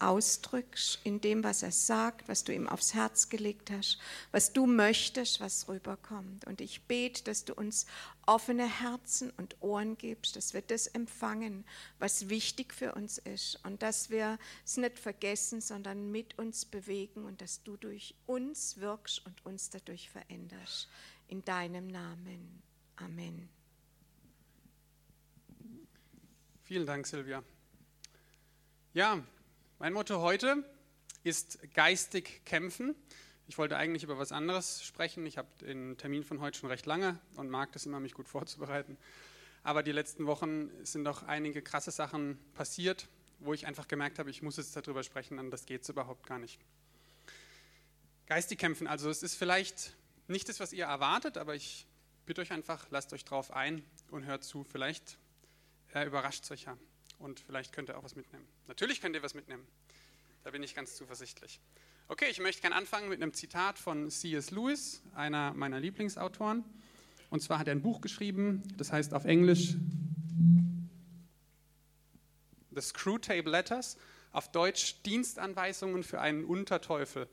ausdrückst in dem, was er sagt, was du ihm aufs Herz gelegt hast, was du möchtest, was rüberkommt. Und ich bete, dass du uns offene Herzen und Ohren gibst, dass wir das empfangen, was wichtig für uns ist und dass wir es nicht vergessen, sondern mit uns bewegen und dass du durch uns wirkst und uns dadurch veränderst. In deinem Namen. Amen. Vielen Dank, Silvia. Ja, mein Motto heute ist geistig kämpfen. Ich wollte eigentlich über was anderes sprechen. Ich habe den Termin von heute schon recht lange und mag das immer, mich gut vorzubereiten. Aber die letzten Wochen sind doch einige krasse Sachen passiert, wo ich einfach gemerkt habe, ich muss jetzt darüber sprechen, anders geht es überhaupt gar nicht. Geistig kämpfen, also es ist vielleicht nicht das, was ihr erwartet, aber ich bitte euch einfach, lasst euch drauf ein und hört zu. Vielleicht äh, überrascht es euch ja. Und vielleicht könnt ihr auch was mitnehmen. Natürlich könnt ihr was mitnehmen. Da bin ich ganz zuversichtlich. Okay, ich möchte gerne anfangen mit einem Zitat von C.S. Lewis, einer meiner Lieblingsautoren. Und zwar hat er ein Buch geschrieben, das heißt auf Englisch The Screwtape Letters, auf Deutsch Dienstanweisungen für einen Unterteufel.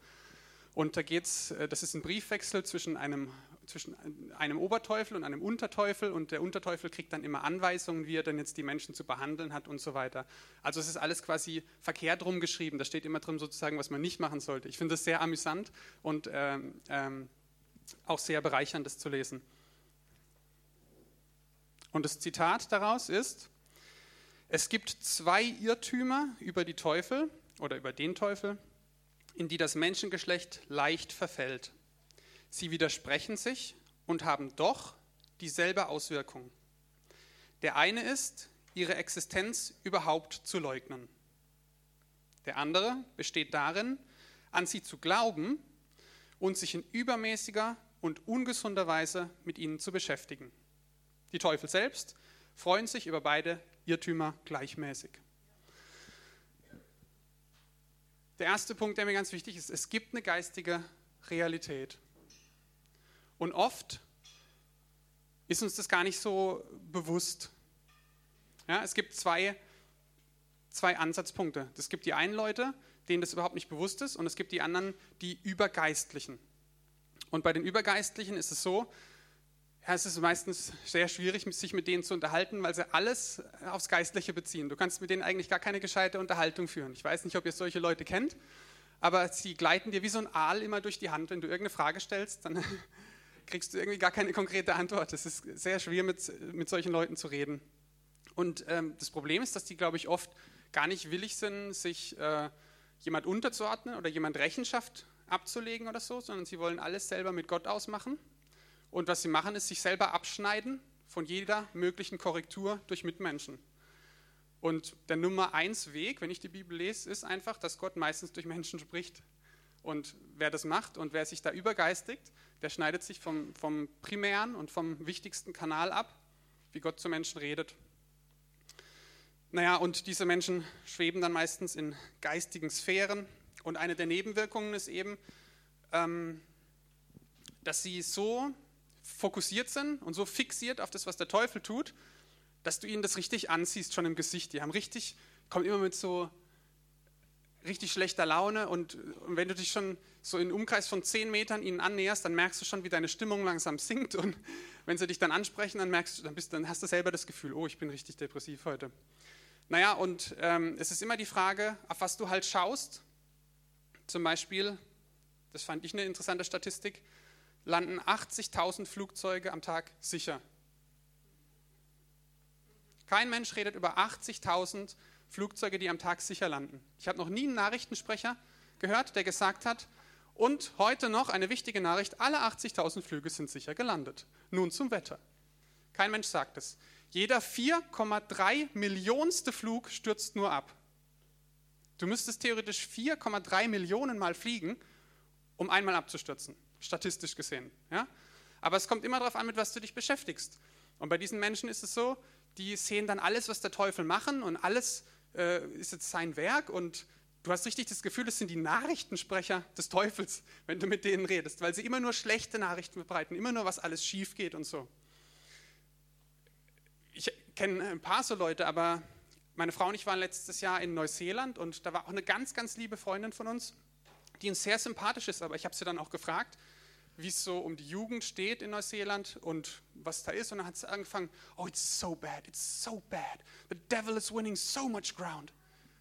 Und da geht's, äh, das ist ein Briefwechsel zwischen einem zwischen einem Oberteufel und einem Unterteufel und der Unterteufel kriegt dann immer Anweisungen, wie er denn jetzt die Menschen zu behandeln hat und so weiter. Also es ist alles quasi verkehrt rumgeschrieben. Da steht immer drin sozusagen, was man nicht machen sollte. Ich finde das sehr amüsant und ähm, ähm, auch sehr bereichernd, das zu lesen. Und das Zitat daraus ist, es gibt zwei Irrtümer über die Teufel oder über den Teufel, in die das Menschengeschlecht leicht verfällt. Sie widersprechen sich und haben doch dieselbe Auswirkung. Der eine ist, ihre Existenz überhaupt zu leugnen. Der andere besteht darin, an sie zu glauben und sich in übermäßiger und ungesunder Weise mit ihnen zu beschäftigen. Die Teufel selbst freuen sich über beide Irrtümer gleichmäßig. Der erste Punkt, der mir ganz wichtig ist, es gibt eine geistige Realität. Und oft ist uns das gar nicht so bewusst. Ja, es gibt zwei, zwei Ansatzpunkte. Es gibt die einen Leute, denen das überhaupt nicht bewusst ist, und es gibt die anderen, die Übergeistlichen. Und bei den Übergeistlichen ist es so, ja, es ist meistens sehr schwierig, sich mit denen zu unterhalten, weil sie alles aufs Geistliche beziehen. Du kannst mit denen eigentlich gar keine gescheite Unterhaltung führen. Ich weiß nicht, ob ihr solche Leute kennt, aber sie gleiten dir wie so ein Aal immer durch die Hand. Wenn du irgendeine Frage stellst, dann kriegst du irgendwie gar keine konkrete Antwort. Es ist sehr schwer, mit, mit solchen Leuten zu reden. Und ähm, das Problem ist, dass die, glaube ich, oft gar nicht willig sind, sich äh, jemand unterzuordnen oder jemand Rechenschaft abzulegen oder so, sondern sie wollen alles selber mit Gott ausmachen. Und was sie machen, ist sich selber abschneiden von jeder möglichen Korrektur durch Mitmenschen. Und der Nummer eins Weg, wenn ich die Bibel lese, ist einfach, dass Gott meistens durch Menschen spricht. Und wer das macht und wer sich da übergeistigt, der schneidet sich vom, vom primären und vom wichtigsten Kanal ab, wie Gott zu Menschen redet. Naja, und diese Menschen schweben dann meistens in geistigen Sphären. Und eine der Nebenwirkungen ist eben, ähm, dass sie so fokussiert sind und so fixiert auf das, was der Teufel tut, dass du ihnen das richtig ansiehst, schon im Gesicht. Die haben richtig, kommen immer mit so richtig schlechter Laune und, wenn du dich schon so in Umkreis von zehn Metern ihnen annäherst, dann merkst du schon, wie deine Stimmung langsam sinkt und wenn sie dich dann ansprechen, dann merkst du, dann, bist, dann hast du selber das Gefühl, oh, ich bin richtig depressiv heute. Naja, und ähm, es ist immer die Frage, auf was du halt schaust. Zum Beispiel, das fand ich eine interessante Statistik, landen 80.000 Flugzeuge am Tag sicher. Kein Mensch redet über 80.000 Flugzeuge die am Tag sicher landen. Ich habe noch nie einen Nachrichtensprecher gehört, der gesagt hat, und heute noch eine wichtige Nachricht, alle 80.000 Flüge sind sicher gelandet. Nun zum Wetter. Kein Mensch sagt es. Jeder 4,3 Millionste Flug stürzt nur ab. Du müsstest theoretisch 4,3 Millionen Mal fliegen, um einmal abzustürzen, statistisch gesehen. Ja? Aber es kommt immer darauf an, mit was du dich beschäftigst. Und bei diesen Menschen ist es so, die sehen dann alles, was der Teufel machen und alles, äh, ist jetzt sein Werk und du hast richtig das Gefühl, es sind die Nachrichtensprecher des Teufels, wenn du mit denen redest, weil sie immer nur schlechte Nachrichten verbreiten, immer nur, was alles schief geht und so. Ich kenne ein paar so Leute, aber meine Frau und ich waren letztes Jahr in Neuseeland und da war auch eine ganz, ganz liebe Freundin von uns, die uns sehr sympathisch ist, aber ich habe sie dann auch gefragt, wie es so um die Jugend steht in Neuseeland und was da ist. Und dann hat sie angefangen, oh, it's so bad, it's so bad. The devil is winning so much ground.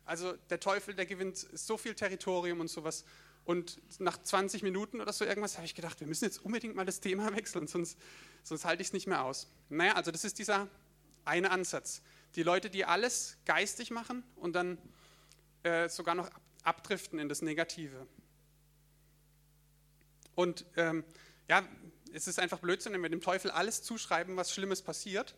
Also der Teufel, der gewinnt so viel Territorium und sowas. Und nach 20 Minuten oder so irgendwas habe ich gedacht, wir müssen jetzt unbedingt mal das Thema wechseln, sonst, sonst halte ich es nicht mehr aus. Naja, also das ist dieser eine Ansatz. Die Leute, die alles geistig machen und dann äh, sogar noch abdriften in das Negative. Und ähm, ja, es ist einfach Blödsinn, wenn wir dem Teufel alles zuschreiben, was Schlimmes passiert.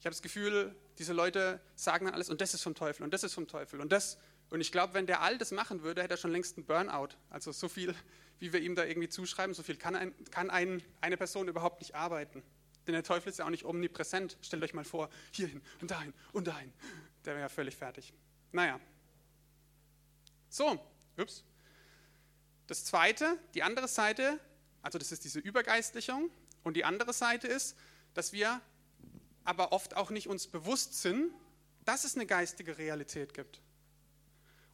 Ich habe das Gefühl, diese Leute sagen dann alles und das ist vom Teufel und das ist vom Teufel und das. Und ich glaube, wenn der all das machen würde, hätte er schon längst einen Burnout. Also so viel, wie wir ihm da irgendwie zuschreiben, so viel kann, ein, kann ein, eine Person überhaupt nicht arbeiten. Denn der Teufel ist ja auch nicht omnipräsent. Stellt euch mal vor, hierhin und dahin und dahin. Der wäre ja völlig fertig. Naja. So, ups. Das zweite, die andere Seite, also das ist diese Übergeistlichung und die andere Seite ist, dass wir aber oft auch nicht uns bewusst sind, dass es eine geistige Realität gibt.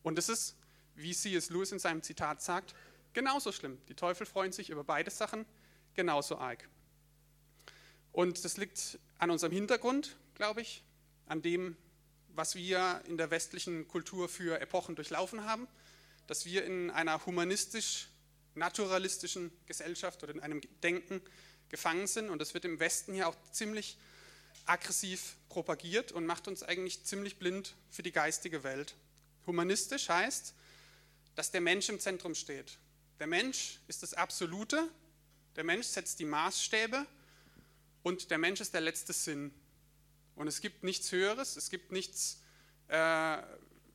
Und das ist, wie C.S. Lewis in seinem Zitat sagt, genauso schlimm. Die Teufel freuen sich über beide Sachen genauso arg. Und das liegt an unserem Hintergrund, glaube ich, an dem, was wir in der westlichen Kultur für Epochen durchlaufen haben dass wir in einer humanistisch-naturalistischen Gesellschaft oder in einem Denken gefangen sind. Und das wird im Westen ja auch ziemlich aggressiv propagiert und macht uns eigentlich ziemlich blind für die geistige Welt. Humanistisch heißt, dass der Mensch im Zentrum steht. Der Mensch ist das Absolute, der Mensch setzt die Maßstäbe und der Mensch ist der letzte Sinn. Und es gibt nichts Höheres, es gibt nichts, äh,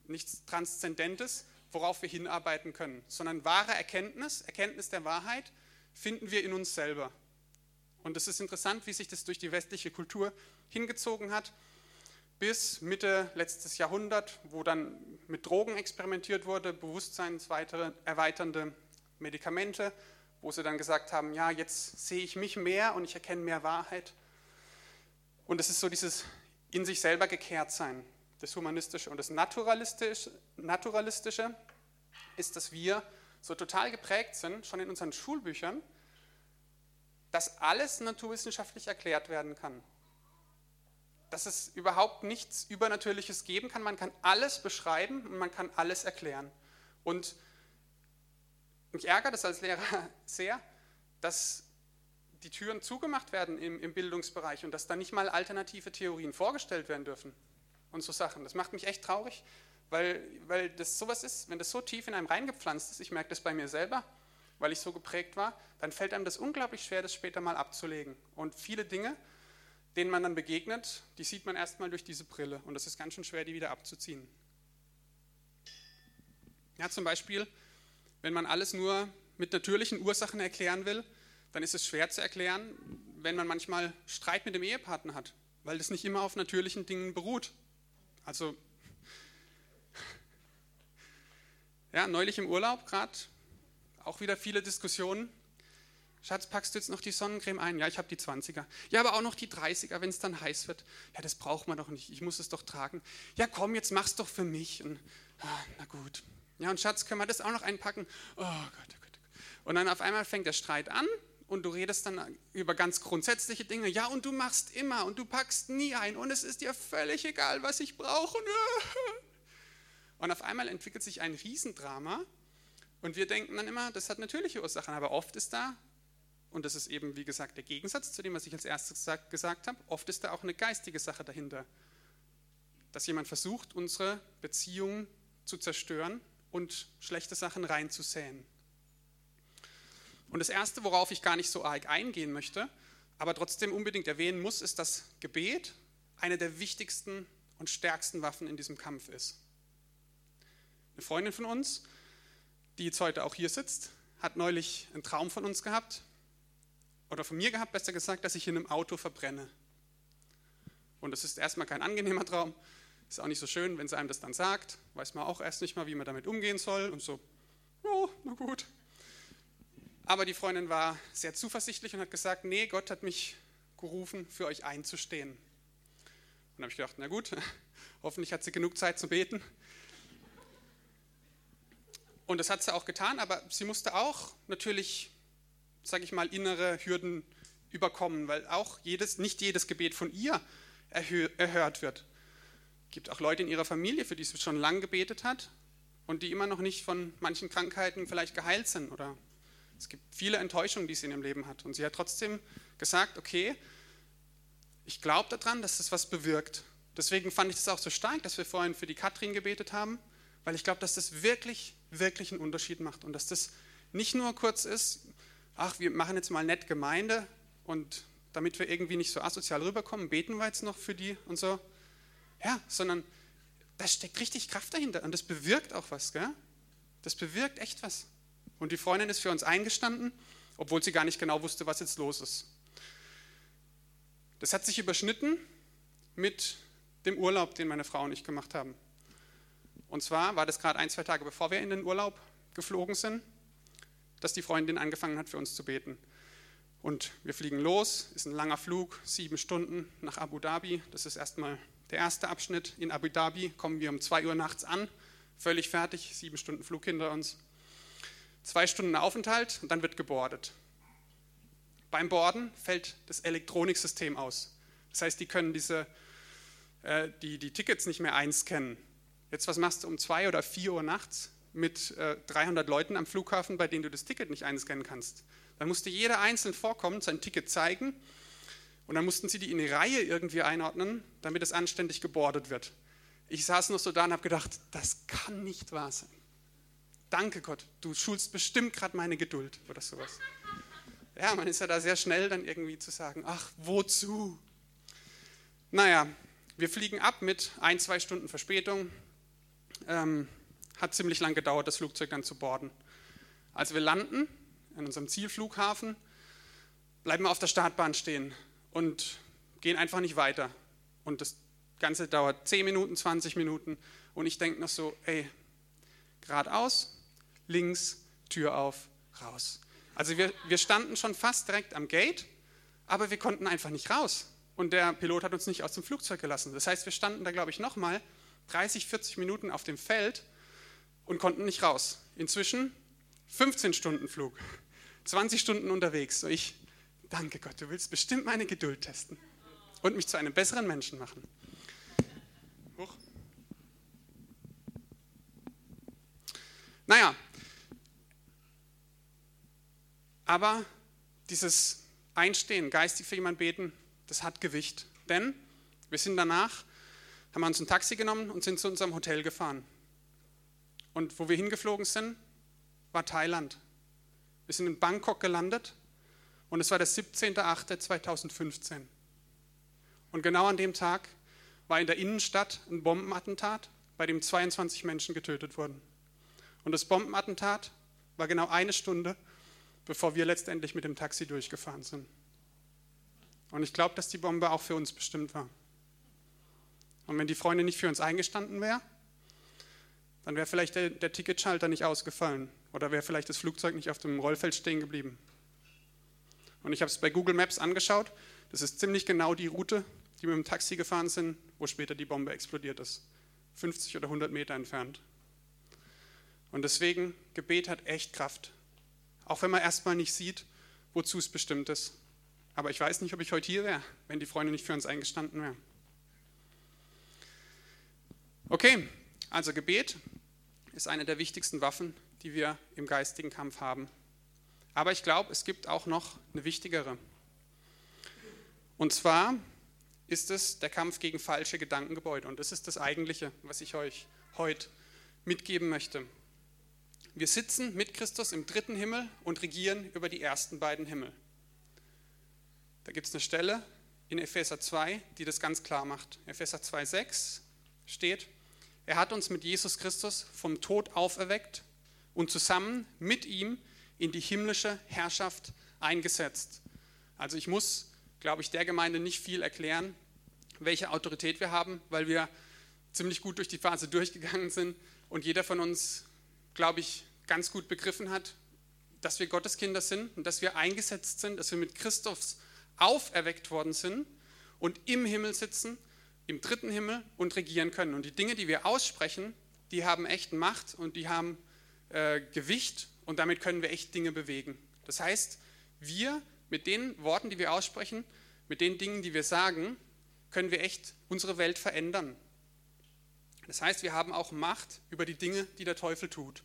nichts Transzendentes, worauf wir hinarbeiten können, sondern wahre Erkenntnis, Erkenntnis der Wahrheit, finden wir in uns selber. Und es ist interessant, wie sich das durch die westliche Kultur hingezogen hat, bis Mitte letztes Jahrhundert, wo dann mit Drogen experimentiert wurde, bewusstseinserweiternde Medikamente, wo sie dann gesagt haben, ja, jetzt sehe ich mich mehr und ich erkenne mehr Wahrheit. Und es ist so dieses in sich selber gekehrt sein das Humanistische und das Naturalistische, Naturalistische ist, dass wir so total geprägt sind, schon in unseren Schulbüchern, dass alles naturwissenschaftlich erklärt werden kann. Dass es überhaupt nichts Übernatürliches geben kann. Man kann alles beschreiben und man kann alles erklären. Und mich ärgert es als Lehrer sehr, dass die Türen zugemacht werden im, im Bildungsbereich und dass da nicht mal alternative Theorien vorgestellt werden dürfen und so Sachen. Das macht mich echt traurig, weil, weil das sowas ist, wenn das so tief in einem reingepflanzt ist, ich merke das bei mir selber, weil ich so geprägt war, dann fällt einem das unglaublich schwer, das später mal abzulegen. Und viele Dinge, denen man dann begegnet, die sieht man erstmal durch diese Brille und das ist ganz schön schwer, die wieder abzuziehen. Ja, zum Beispiel, wenn man alles nur mit natürlichen Ursachen erklären will, dann ist es schwer zu erklären, wenn man manchmal Streit mit dem Ehepartner hat, weil das nicht immer auf natürlichen Dingen beruht. Also, ja, neulich im Urlaub gerade auch wieder viele Diskussionen. Schatz, packst du jetzt noch die Sonnencreme ein? Ja, ich habe die 20er. Ja, aber auch noch die 30er, wenn es dann heiß wird. Ja, das braucht man doch nicht. Ich muss es doch tragen. Ja, komm, jetzt mach's doch für mich. Und, ah, na gut. Ja, und Schatz, können wir das auch noch einpacken? Oh Gott, oh Gott, oh Gott. Und dann auf einmal fängt der Streit an und du redest dann über ganz grundsätzliche Dinge. Ja, und du machst immer und du packst nie ein und es ist dir völlig egal, was ich brauche. Und auf einmal entwickelt sich ein Riesendrama und wir denken dann immer, das hat natürliche Ursachen, aber oft ist da, und das ist eben wie gesagt der Gegensatz zu dem, was ich als erstes gesagt habe, oft ist da auch eine geistige Sache dahinter. Dass jemand versucht, unsere Beziehung zu zerstören und schlechte Sachen reinzusäen. Und das Erste, worauf ich gar nicht so arg eingehen möchte, aber trotzdem unbedingt erwähnen muss, ist, dass Gebet eine der wichtigsten und stärksten Waffen in diesem Kampf ist. Eine Freundin von uns, die jetzt heute auch hier sitzt, hat neulich einen Traum von uns gehabt, oder von mir gehabt, besser gesagt, dass ich in einem Auto verbrenne. Und das ist erstmal kein angenehmer Traum, ist auch nicht so schön, wenn sie einem das dann sagt, weiß man auch erst nicht mal, wie man damit umgehen soll und so, oh, na gut, aber die Freundin war sehr zuversichtlich und hat gesagt, nee, Gott hat mich gerufen, für euch einzustehen. Und dann habe ich gedacht, na gut, hoffentlich hat sie genug Zeit zu beten. Und das hat sie auch getan, aber sie musste auch natürlich, sage ich mal, innere Hürden überkommen, weil auch jedes, nicht jedes Gebet von ihr erhört wird. Es gibt auch Leute in ihrer Familie, für die sie schon lange gebetet hat und die immer noch nicht von manchen Krankheiten vielleicht geheilt sind. Oder es gibt viele Enttäuschungen, die sie in ihrem Leben hat. Und sie hat trotzdem gesagt, okay, ich glaube daran, dass das was bewirkt. Deswegen fand ich das auch so stark, dass wir vorhin für die Katrin gebetet haben, weil ich glaube, dass das wirklich, wirklich einen Unterschied macht und dass das nicht nur kurz ist, ach, wir machen jetzt mal nett Gemeinde und damit wir irgendwie nicht so asozial rüberkommen, beten wir jetzt noch für die und so. Ja, sondern da steckt richtig Kraft dahinter und das bewirkt auch was. Gell? Das bewirkt echt was. Und die Freundin ist für uns eingestanden, obwohl sie gar nicht genau wusste, was jetzt los ist. Das hat sich überschnitten mit dem Urlaub, den meine Frau und ich gemacht haben. Und zwar war das gerade ein, zwei Tage bevor wir in den Urlaub geflogen sind, dass die Freundin angefangen hat, für uns zu beten. Und wir fliegen los, ist ein langer Flug, sieben Stunden nach Abu Dhabi. Das ist erstmal der erste Abschnitt. In Abu Dhabi kommen wir um zwei Uhr nachts an, völlig fertig, sieben Stunden Flug hinter uns. Zwei Stunden Aufenthalt und dann wird gebordet. Beim Borden fällt das Elektroniksystem aus. Das heißt, die können diese, äh, die, die Tickets nicht mehr einscannen. Jetzt, was machst du um zwei oder vier Uhr nachts mit äh, 300 Leuten am Flughafen, bei denen du das Ticket nicht einscannen kannst? Dann musste jeder einzeln vorkommen, sein Ticket zeigen und dann mussten sie die in die Reihe irgendwie einordnen, damit es anständig gebordet wird. Ich saß noch so da und habe gedacht, das kann nicht wahr sein. Danke Gott, du schulst bestimmt gerade meine Geduld oder sowas. Ja, man ist ja da sehr schnell dann irgendwie zu sagen, ach, wozu? Naja, wir fliegen ab mit ein, zwei Stunden Verspätung. Ähm, hat ziemlich lang gedauert, das Flugzeug dann zu borden. Als wir landen, in unserem Zielflughafen, bleiben wir auf der Startbahn stehen und gehen einfach nicht weiter. Und das Ganze dauert 10 Minuten, 20 Minuten. Und ich denke noch so, ey, geradeaus, links, Tür auf, raus. Also wir, wir standen schon fast direkt am Gate, aber wir konnten einfach nicht raus. Und der Pilot hat uns nicht aus dem Flugzeug gelassen. Das heißt, wir standen da, glaube ich, nochmal 30, 40 Minuten auf dem Feld und konnten nicht raus. Inzwischen 15 Stunden Flug. 20 Stunden unterwegs. So ich, danke Gott, du willst bestimmt meine Geduld testen und mich zu einem besseren Menschen machen. Hoch. Naja, aber dieses Einstehen, geistig für jemanden beten, das hat Gewicht. Denn wir sind danach, haben uns ein Taxi genommen und sind zu unserem Hotel gefahren. Und wo wir hingeflogen sind, war Thailand. Wir sind in Bangkok gelandet und es war der 17.08.2015. Und genau an dem Tag war in der Innenstadt ein Bombenattentat, bei dem 22 Menschen getötet wurden. Und das Bombenattentat war genau eine Stunde, bevor wir letztendlich mit dem Taxi durchgefahren sind. Und ich glaube, dass die Bombe auch für uns bestimmt war. Und wenn die Freundin nicht für uns eingestanden wäre, dann wäre vielleicht der, der Ticketschalter nicht ausgefallen oder wäre vielleicht das Flugzeug nicht auf dem Rollfeld stehen geblieben. Und ich habe es bei Google Maps angeschaut. Das ist ziemlich genau die Route, die wir mit dem Taxi gefahren sind, wo später die Bombe explodiert ist. 50 oder 100 Meter entfernt. Und deswegen, Gebet hat echt Kraft. Auch wenn man erstmal nicht sieht, wozu es bestimmt ist. Aber ich weiß nicht, ob ich heute hier wäre, wenn die Freunde nicht für uns eingestanden wären. Okay, also Gebet ist eine der wichtigsten Waffen, die wir im geistigen Kampf haben. Aber ich glaube, es gibt auch noch eine wichtigere. Und zwar ist es der Kampf gegen falsche Gedankengebäude. Und das ist das Eigentliche, was ich euch heute mitgeben möchte. Wir sitzen mit Christus im dritten Himmel und regieren über die ersten beiden Himmel. Da gibt es eine Stelle in Epheser 2, die das ganz klar macht. Epheser 2,6 steht, er hat uns mit Jesus Christus vom Tod auferweckt und zusammen mit ihm in die himmlische Herrschaft eingesetzt. Also ich muss, glaube ich, der Gemeinde nicht viel erklären, welche Autorität wir haben, weil wir ziemlich gut durch die Phase durchgegangen sind und jeder von uns, glaube ich, ganz gut begriffen hat, dass wir Gotteskinder sind und dass wir eingesetzt sind, dass wir mit Christus auferweckt worden sind und im Himmel sitzen im dritten Himmel und regieren können. Und die Dinge, die wir aussprechen, die haben echt Macht und die haben äh, Gewicht und damit können wir echt Dinge bewegen. Das heißt, wir mit den Worten, die wir aussprechen, mit den Dingen, die wir sagen, können wir echt unsere Welt verändern. Das heißt, wir haben auch Macht über die Dinge, die der Teufel tut.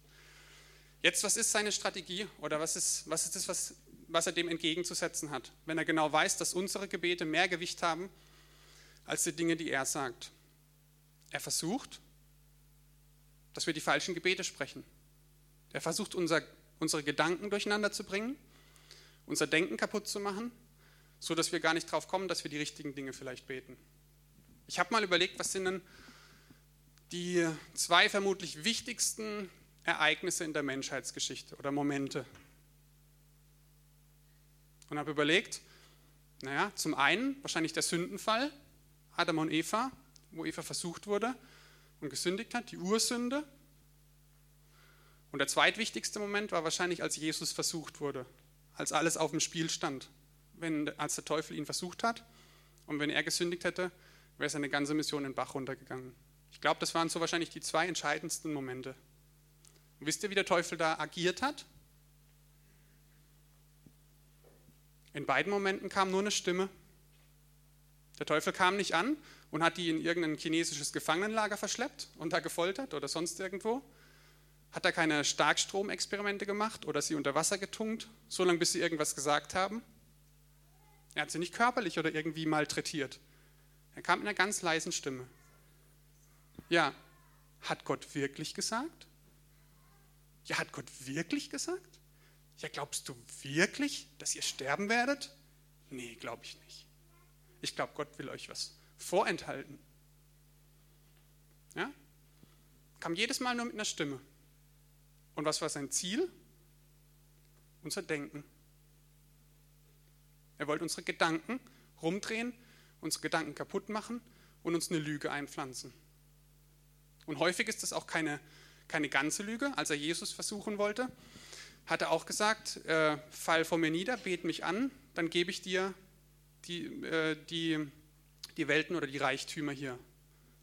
Jetzt, was ist seine Strategie oder was ist, was ist das, was, was er dem entgegenzusetzen hat, wenn er genau weiß, dass unsere Gebete mehr Gewicht haben als die Dinge, die er sagt? Er versucht, dass wir die falschen Gebete sprechen. Er versucht, unser, unsere Gedanken durcheinander zu bringen, unser Denken kaputt zu machen, so dass wir gar nicht drauf kommen, dass wir die richtigen Dinge vielleicht beten. Ich habe mal überlegt, was sind denn die zwei vermutlich wichtigsten Ereignisse in der Menschheitsgeschichte oder Momente. Und habe überlegt, naja, zum einen wahrscheinlich der Sündenfall, Adam und Eva, wo Eva versucht wurde und gesündigt hat, die Ursünde. Und der zweitwichtigste Moment war wahrscheinlich, als Jesus versucht wurde, als alles auf dem Spiel stand. Wenn, als der Teufel ihn versucht hat und wenn er gesündigt hätte, wäre seine ganze Mission in den Bach runtergegangen. Ich glaube, das waren so wahrscheinlich die zwei entscheidendsten Momente. Und wisst ihr, wie der Teufel da agiert hat? In beiden Momenten kam nur eine Stimme. Der Teufel kam nicht an und hat die in irgendein chinesisches Gefangenenlager verschleppt und da gefoltert oder sonst irgendwo. Hat er keine Starkstromexperimente gemacht oder sie unter Wasser getunkt, solange bis sie irgendwas gesagt haben? Er hat sie nicht körperlich oder irgendwie malträtiert. Er kam mit einer ganz leisen Stimme. Ja, hat Gott wirklich gesagt? Ja, hat Gott wirklich gesagt? Ja, glaubst du wirklich, dass ihr sterben werdet? Nee, glaube ich nicht. Ich glaube, Gott will euch was vorenthalten. Ja? Kam jedes Mal nur mit einer Stimme. Und was war sein Ziel? Unser Denken. Er wollte unsere Gedanken rumdrehen, unsere Gedanken kaputt machen und uns eine Lüge einpflanzen. Und häufig ist das auch keine, keine ganze Lüge. Als er Jesus versuchen wollte, hat er auch gesagt, äh, fall vor mir nieder, bet mich an, dann gebe ich dir die, äh, die, die Welten oder die Reichtümer hier.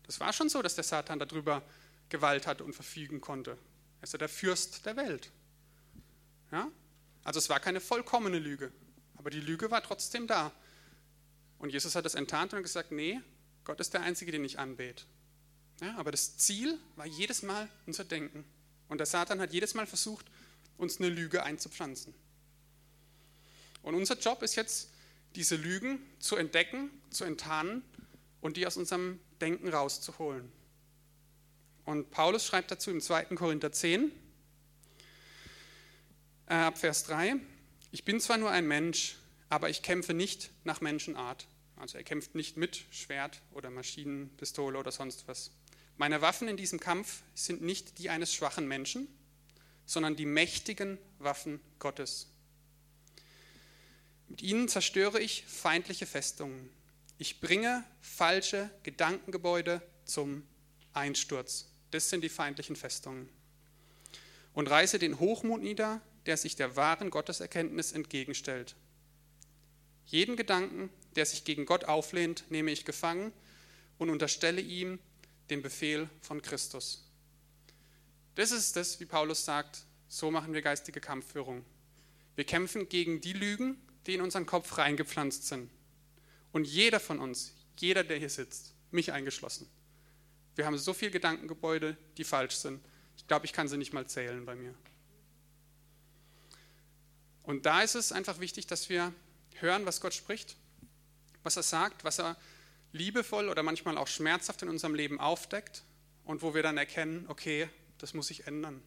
Das war schon so, dass der Satan darüber Gewalt hatte und verfügen konnte. Er ist ja der Fürst der Welt. Ja? Also es war keine vollkommene Lüge, aber die Lüge war trotzdem da. Und Jesus hat das enttarnt und gesagt, nee, Gott ist der Einzige, den ich anbete. Ja, aber das Ziel war jedes Mal unser Denken. Und der Satan hat jedes Mal versucht, uns eine Lüge einzupflanzen. Und unser Job ist jetzt, diese Lügen zu entdecken, zu enttarnen und die aus unserem Denken rauszuholen. Und Paulus schreibt dazu im 2. Korinther 10, äh, ab Vers 3, ich bin zwar nur ein Mensch, aber ich kämpfe nicht nach Menschenart. Also er kämpft nicht mit Schwert oder Maschinenpistole oder sonst was. Meine Waffen in diesem Kampf sind nicht die eines schwachen Menschen, sondern die mächtigen Waffen Gottes. Mit ihnen zerstöre ich feindliche Festungen. Ich bringe falsche Gedankengebäude zum Einsturz. Das sind die feindlichen Festungen. Und reiße den Hochmut nieder, der sich der wahren Gotteserkenntnis entgegenstellt. Jeden Gedanken, der sich gegen Gott auflehnt, nehme ich gefangen und unterstelle ihm den Befehl von Christus. Das ist das, wie Paulus sagt, so machen wir geistige Kampfführung. Wir kämpfen gegen die Lügen, die in unseren Kopf reingepflanzt sind. Und jeder von uns, jeder, der hier sitzt, mich eingeschlossen, wir haben so viele Gedankengebäude, die falsch sind. Ich glaube, ich kann sie nicht mal zählen bei mir. Und da ist es einfach wichtig, dass wir hören, was Gott spricht, was er sagt, was er liebevoll oder manchmal auch schmerzhaft in unserem Leben aufdeckt und wo wir dann erkennen, okay, das muss sich ändern.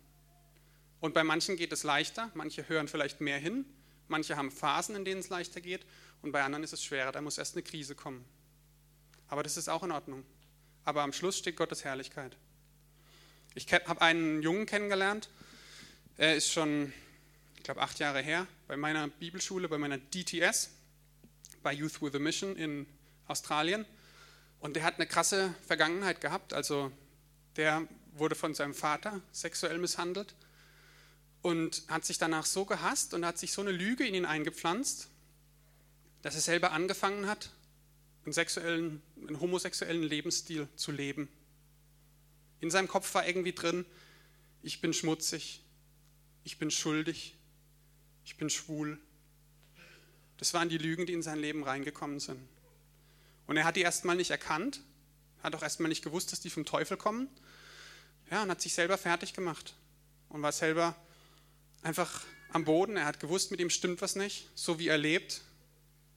Und bei manchen geht es leichter, manche hören vielleicht mehr hin, manche haben Phasen, in denen es leichter geht und bei anderen ist es schwerer, da muss erst eine Krise kommen. Aber das ist auch in Ordnung. Aber am Schluss steht Gottes Herrlichkeit. Ich habe einen Jungen kennengelernt, er ist schon, ich glaube, acht Jahre her, bei meiner Bibelschule, bei meiner DTS, bei Youth with a Mission in Australien. Und der hat eine krasse Vergangenheit gehabt. Also der wurde von seinem Vater sexuell misshandelt und hat sich danach so gehasst und hat sich so eine Lüge in ihn eingepflanzt, dass er selber angefangen hat, einen, sexuellen, einen homosexuellen Lebensstil zu leben. In seinem Kopf war irgendwie drin, ich bin schmutzig, ich bin schuldig, ich bin schwul. Das waren die Lügen, die in sein Leben reingekommen sind. Und er hat die erstmal nicht erkannt, hat auch erstmal nicht gewusst, dass die vom Teufel kommen. Ja, und hat sich selber fertig gemacht und war selber einfach am Boden. Er hat gewusst, mit ihm stimmt was nicht, so wie er lebt.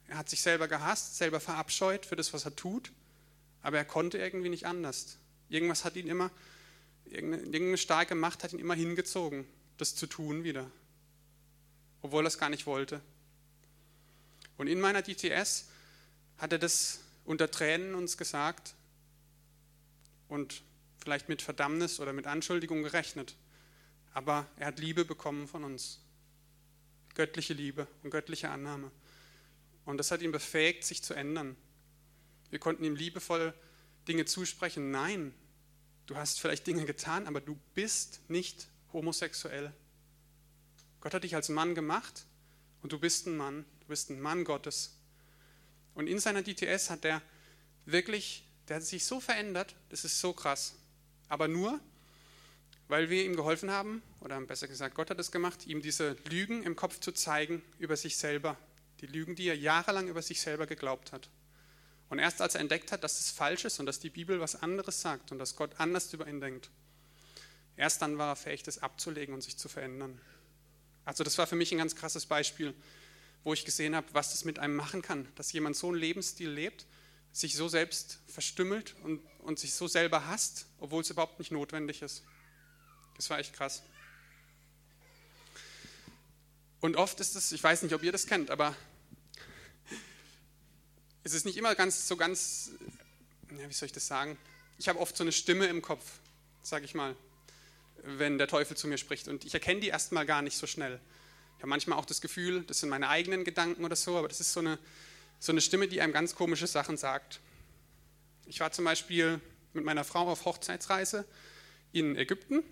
Er hat sich selber gehasst, selber verabscheut für das, was er tut, aber er konnte irgendwie nicht anders. Irgendwas hat ihn immer, irgendeine starke Macht hat ihn immer hingezogen, das zu tun wieder, obwohl er es gar nicht wollte. Und in meiner DTS hat er das unter Tränen uns gesagt und vielleicht mit Verdammnis oder mit Anschuldigung gerechnet. Aber er hat Liebe bekommen von uns. Göttliche Liebe und göttliche Annahme. Und das hat ihn befähigt, sich zu ändern. Wir konnten ihm liebevoll Dinge zusprechen. Nein, du hast vielleicht Dinge getan, aber du bist nicht homosexuell. Gott hat dich als Mann gemacht und du bist ein Mann. Du bist ein Mann Gottes. Und in seiner DTS hat er wirklich, der hat sich so verändert, das ist so krass. Aber nur, weil wir ihm geholfen haben, oder besser gesagt, Gott hat es gemacht, ihm diese Lügen im Kopf zu zeigen über sich selber. Die Lügen, die er jahrelang über sich selber geglaubt hat. Und erst als er entdeckt hat, dass es falsch ist und dass die Bibel was anderes sagt und dass Gott anders über ihn denkt, erst dann war er fähig, das abzulegen und sich zu verändern. Also das war für mich ein ganz krasses Beispiel, wo ich gesehen habe, was das mit einem machen kann, dass jemand so einen Lebensstil lebt, sich so selbst verstümmelt und, und sich so selber hasst, obwohl es überhaupt nicht notwendig ist. Das war echt krass. Und oft ist es, ich weiß nicht, ob ihr das kennt, aber es ist nicht immer ganz so ganz, ja, wie soll ich das sagen? Ich habe oft so eine Stimme im Kopf, sage ich mal, wenn der Teufel zu mir spricht. Und ich erkenne die erstmal gar nicht so schnell. Ich habe manchmal auch das Gefühl, das sind meine eigenen Gedanken oder so, aber das ist so eine, so eine Stimme, die einem ganz komische Sachen sagt. Ich war zum Beispiel mit meiner Frau auf Hochzeitsreise in Ägypten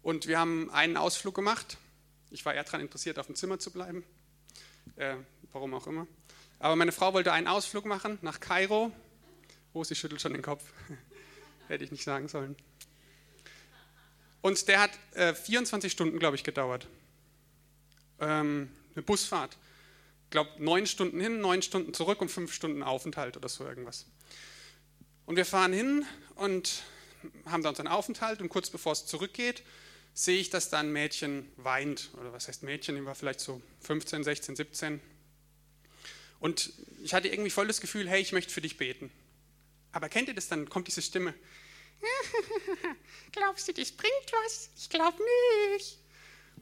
und wir haben einen Ausflug gemacht. Ich war eher daran interessiert, auf dem Zimmer zu bleiben, äh, warum auch immer. Aber meine Frau wollte einen Ausflug machen nach Kairo. Oh, sie schüttelt schon den Kopf. Hätte ich nicht sagen sollen. Und der hat äh, 24 Stunden, glaube ich, gedauert. Ähm, eine Busfahrt. Ich glaube, neun Stunden hin, neun Stunden zurück und fünf Stunden Aufenthalt oder so irgendwas. Und wir fahren hin und haben da unseren Aufenthalt und kurz bevor es zurückgeht, sehe ich, dass da ein Mädchen weint. Oder was heißt Mädchen? Die war vielleicht so 15, 16, 17. Und ich hatte irgendwie voll das Gefühl, hey, ich möchte für dich beten. Aber kennt ihr das dann? Kommt diese Stimme. Glaubst du, das bringt was? Ich glaube nicht.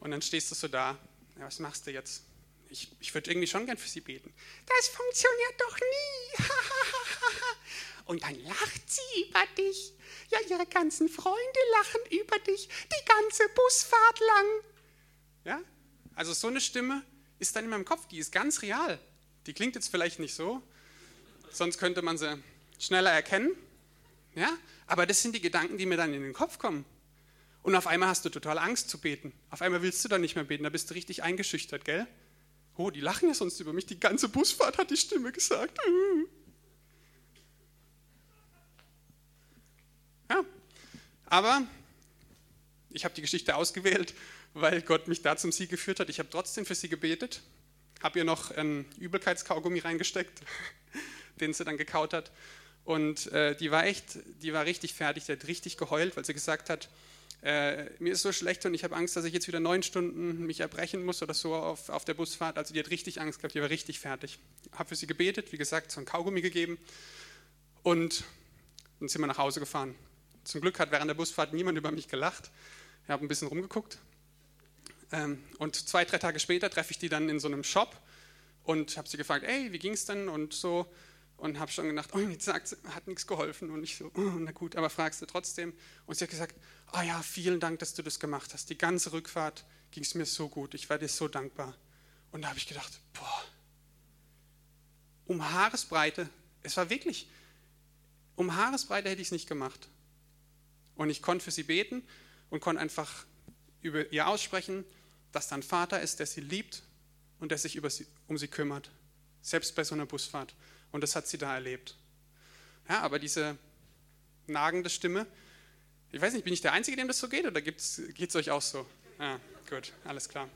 Und dann stehst du so da. Ja, was machst du jetzt? Ich, ich würde irgendwie schon gern für sie beten. Das funktioniert doch nie. Und dann lacht sie über dich. Ja, ihre ganzen Freunde lachen über dich die ganze Busfahrt lang. Ja? Also so eine Stimme ist dann in meinem Kopf, die ist ganz real. Die klingt jetzt vielleicht nicht so, sonst könnte man sie schneller erkennen. Ja? Aber das sind die Gedanken, die mir dann in den Kopf kommen. Und auf einmal hast du total Angst zu beten. Auf einmal willst du dann nicht mehr beten, da bist du richtig eingeschüchtert, gell? Oh, die lachen ja sonst über mich. Die ganze Busfahrt hat die Stimme gesagt. Ja, aber ich habe die Geschichte ausgewählt, weil Gott mich da zum Sieg geführt hat. Ich habe trotzdem für sie gebetet habe ihr noch einen Übelkeitskaugummi reingesteckt, den sie dann gekaut hat. Und äh, die war echt, die war richtig fertig, die hat richtig geheult, weil sie gesagt hat, äh, mir ist so schlecht und ich habe Angst, dass ich jetzt wieder neun Stunden mich erbrechen muss oder so auf, auf der Busfahrt. Also die hat richtig Angst gehabt, die war richtig fertig. Habe für sie gebetet, wie gesagt, so ein Kaugummi gegeben und dann sind wir nach Hause gefahren. Zum Glück hat während der Busfahrt niemand über mich gelacht. Ich habe ein bisschen rumgeguckt ähm, und zwei, drei Tage später treffe ich die dann in so einem Shop und habe sie gefragt, ey, wie ging es denn und so. Und habe schon gedacht, oh, jetzt sagt sie, hat nichts geholfen. Und ich so, oh, na gut, aber fragst du trotzdem. Und sie hat gesagt, oh ja, vielen Dank, dass du das gemacht hast. Die ganze Rückfahrt ging es mir so gut. Ich war dir so dankbar. Und da habe ich gedacht, boah, um Haaresbreite, es war wirklich, um Haaresbreite hätte ich es nicht gemacht. Und ich konnte für sie beten und konnte einfach über ihr aussprechen, dass da ein Vater ist, der sie liebt und der sich sie, um sie kümmert, selbst bei so einer Busfahrt. Und das hat sie da erlebt. Ja, aber diese nagende Stimme, ich weiß nicht, bin ich der Einzige, dem das so geht oder geht es euch auch so? Ja, gut, alles klar.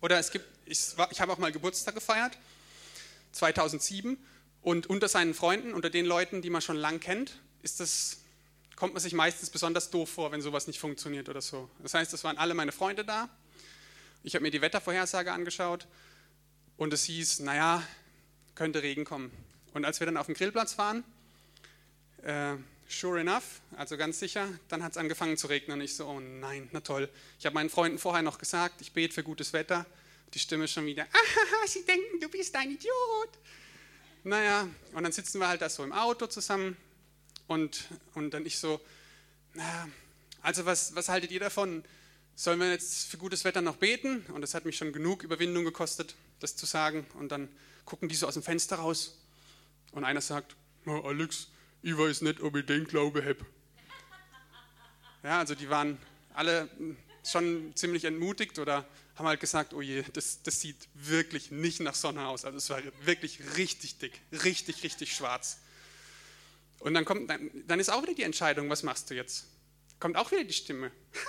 Oder es gibt, ich, ich habe auch mal Geburtstag gefeiert, 2007, und unter seinen Freunden, unter den Leuten, die man schon lang kennt, ist das, kommt man sich meistens besonders doof vor, wenn sowas nicht funktioniert oder so. Das heißt, es waren alle meine Freunde da. Ich habe mir die Wettervorhersage angeschaut und es hieß, naja, könnte Regen kommen. Und als wir dann auf dem Grillplatz waren, äh, sure enough, also ganz sicher, dann hat es angefangen zu regnen und ich so, oh nein, na toll. Ich habe meinen Freunden vorher noch gesagt, ich bete für gutes Wetter. Die Stimme schon wieder, ah, sie denken, du bist ein Idiot. Naja, und dann sitzen wir halt da so im Auto zusammen und, und dann ich so, naja, also was, was haltet ihr davon? Sollen wir jetzt für gutes Wetter noch beten? Und es hat mich schon genug Überwindung gekostet, das zu sagen. Und dann gucken die so aus dem Fenster raus und einer sagt, oh Alex, ich weiß nicht, ob ich den Glaube habe. Ja, also die waren alle schon ziemlich entmutigt oder haben halt gesagt, oh je, das, das sieht wirklich nicht nach Sonne aus. Also es war wirklich richtig dick, richtig, richtig schwarz. Und dann, kommt, dann, dann ist auch wieder die Entscheidung, was machst du jetzt? Kommt auch wieder die Stimme.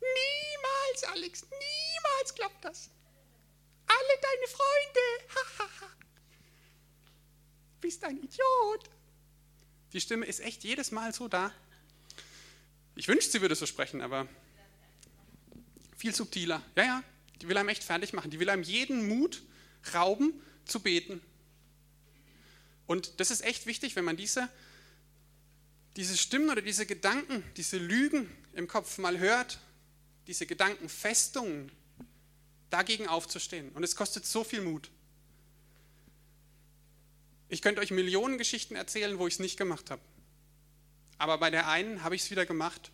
niemals, Alex, niemals klappt das. Alle deine Freunde, bist ein Idiot. Die Stimme ist echt jedes Mal so da. Ich wünschte, sie würde so sprechen, aber viel subtiler. Ja, ja, die will einem echt fertig machen. Die will einem jeden Mut rauben, zu beten. Und das ist echt wichtig, wenn man diese, diese Stimmen oder diese Gedanken, diese Lügen im Kopf mal hört, diese Gedankenfestungen, dagegen aufzustehen. Und es kostet so viel Mut. Ich könnte euch Millionen Geschichten erzählen, wo ich es nicht gemacht habe. Aber bei der einen habe ich es wieder gemacht.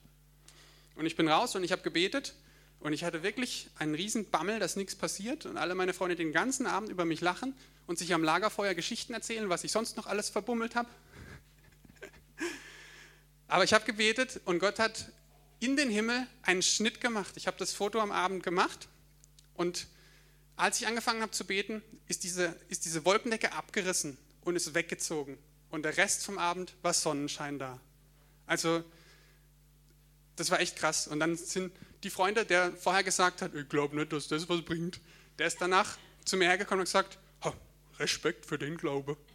Und ich bin raus und ich habe gebetet und ich hatte wirklich einen riesen Bammel, dass nichts passiert und alle meine Freunde den ganzen Abend über mich lachen und sich am Lagerfeuer Geschichten erzählen, was ich sonst noch alles verbummelt habe. Aber ich habe gebetet und Gott hat in den Himmel einen Schnitt gemacht. Ich habe das Foto am Abend gemacht und als ich angefangen habe zu beten, ist diese, ist diese Wolkendecke abgerissen und ist weggezogen. Und der Rest vom Abend war Sonnenschein da. Also, das war echt krass. Und dann sind die Freunde, der vorher gesagt hat, ich glaube nicht, dass das was bringt, der ist danach zu mir hergekommen und gesagt, Respekt für den Glaube.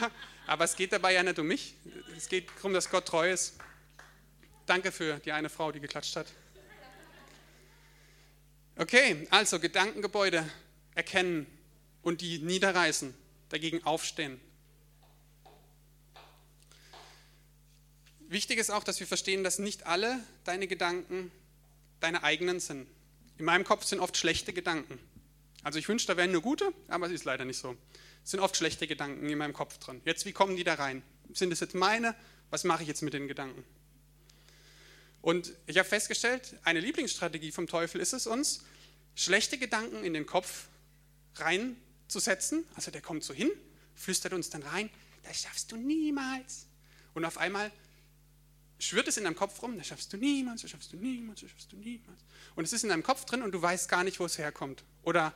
Ja, aber es geht dabei ja nicht um mich. Es geht darum, dass Gott treu ist. Danke für die eine Frau, die geklatscht hat. Okay, also Gedankengebäude erkennen und die niederreißen, dagegen aufstehen. Wichtig ist auch, dass wir verstehen, dass nicht alle deine Gedanken deine eigenen sind. In meinem Kopf sind oft schlechte Gedanken. Also ich wünsche, da wären nur gute, aber es ist leider nicht so. Es sind oft schlechte Gedanken in meinem Kopf drin. Jetzt, wie kommen die da rein? Sind es jetzt meine? Was mache ich jetzt mit den Gedanken? Und ich habe festgestellt, eine Lieblingsstrategie vom Teufel ist es uns, schlechte Gedanken in den Kopf reinzusetzen. Also der kommt so hin, flüstert uns dann rein, das schaffst du niemals. Und auf einmal schwirrt es in deinem Kopf rum, das schaffst du niemals, das schaffst du niemals, das schaffst du niemals. Und es ist in deinem Kopf drin und du weißt gar nicht, wo es herkommt. Oder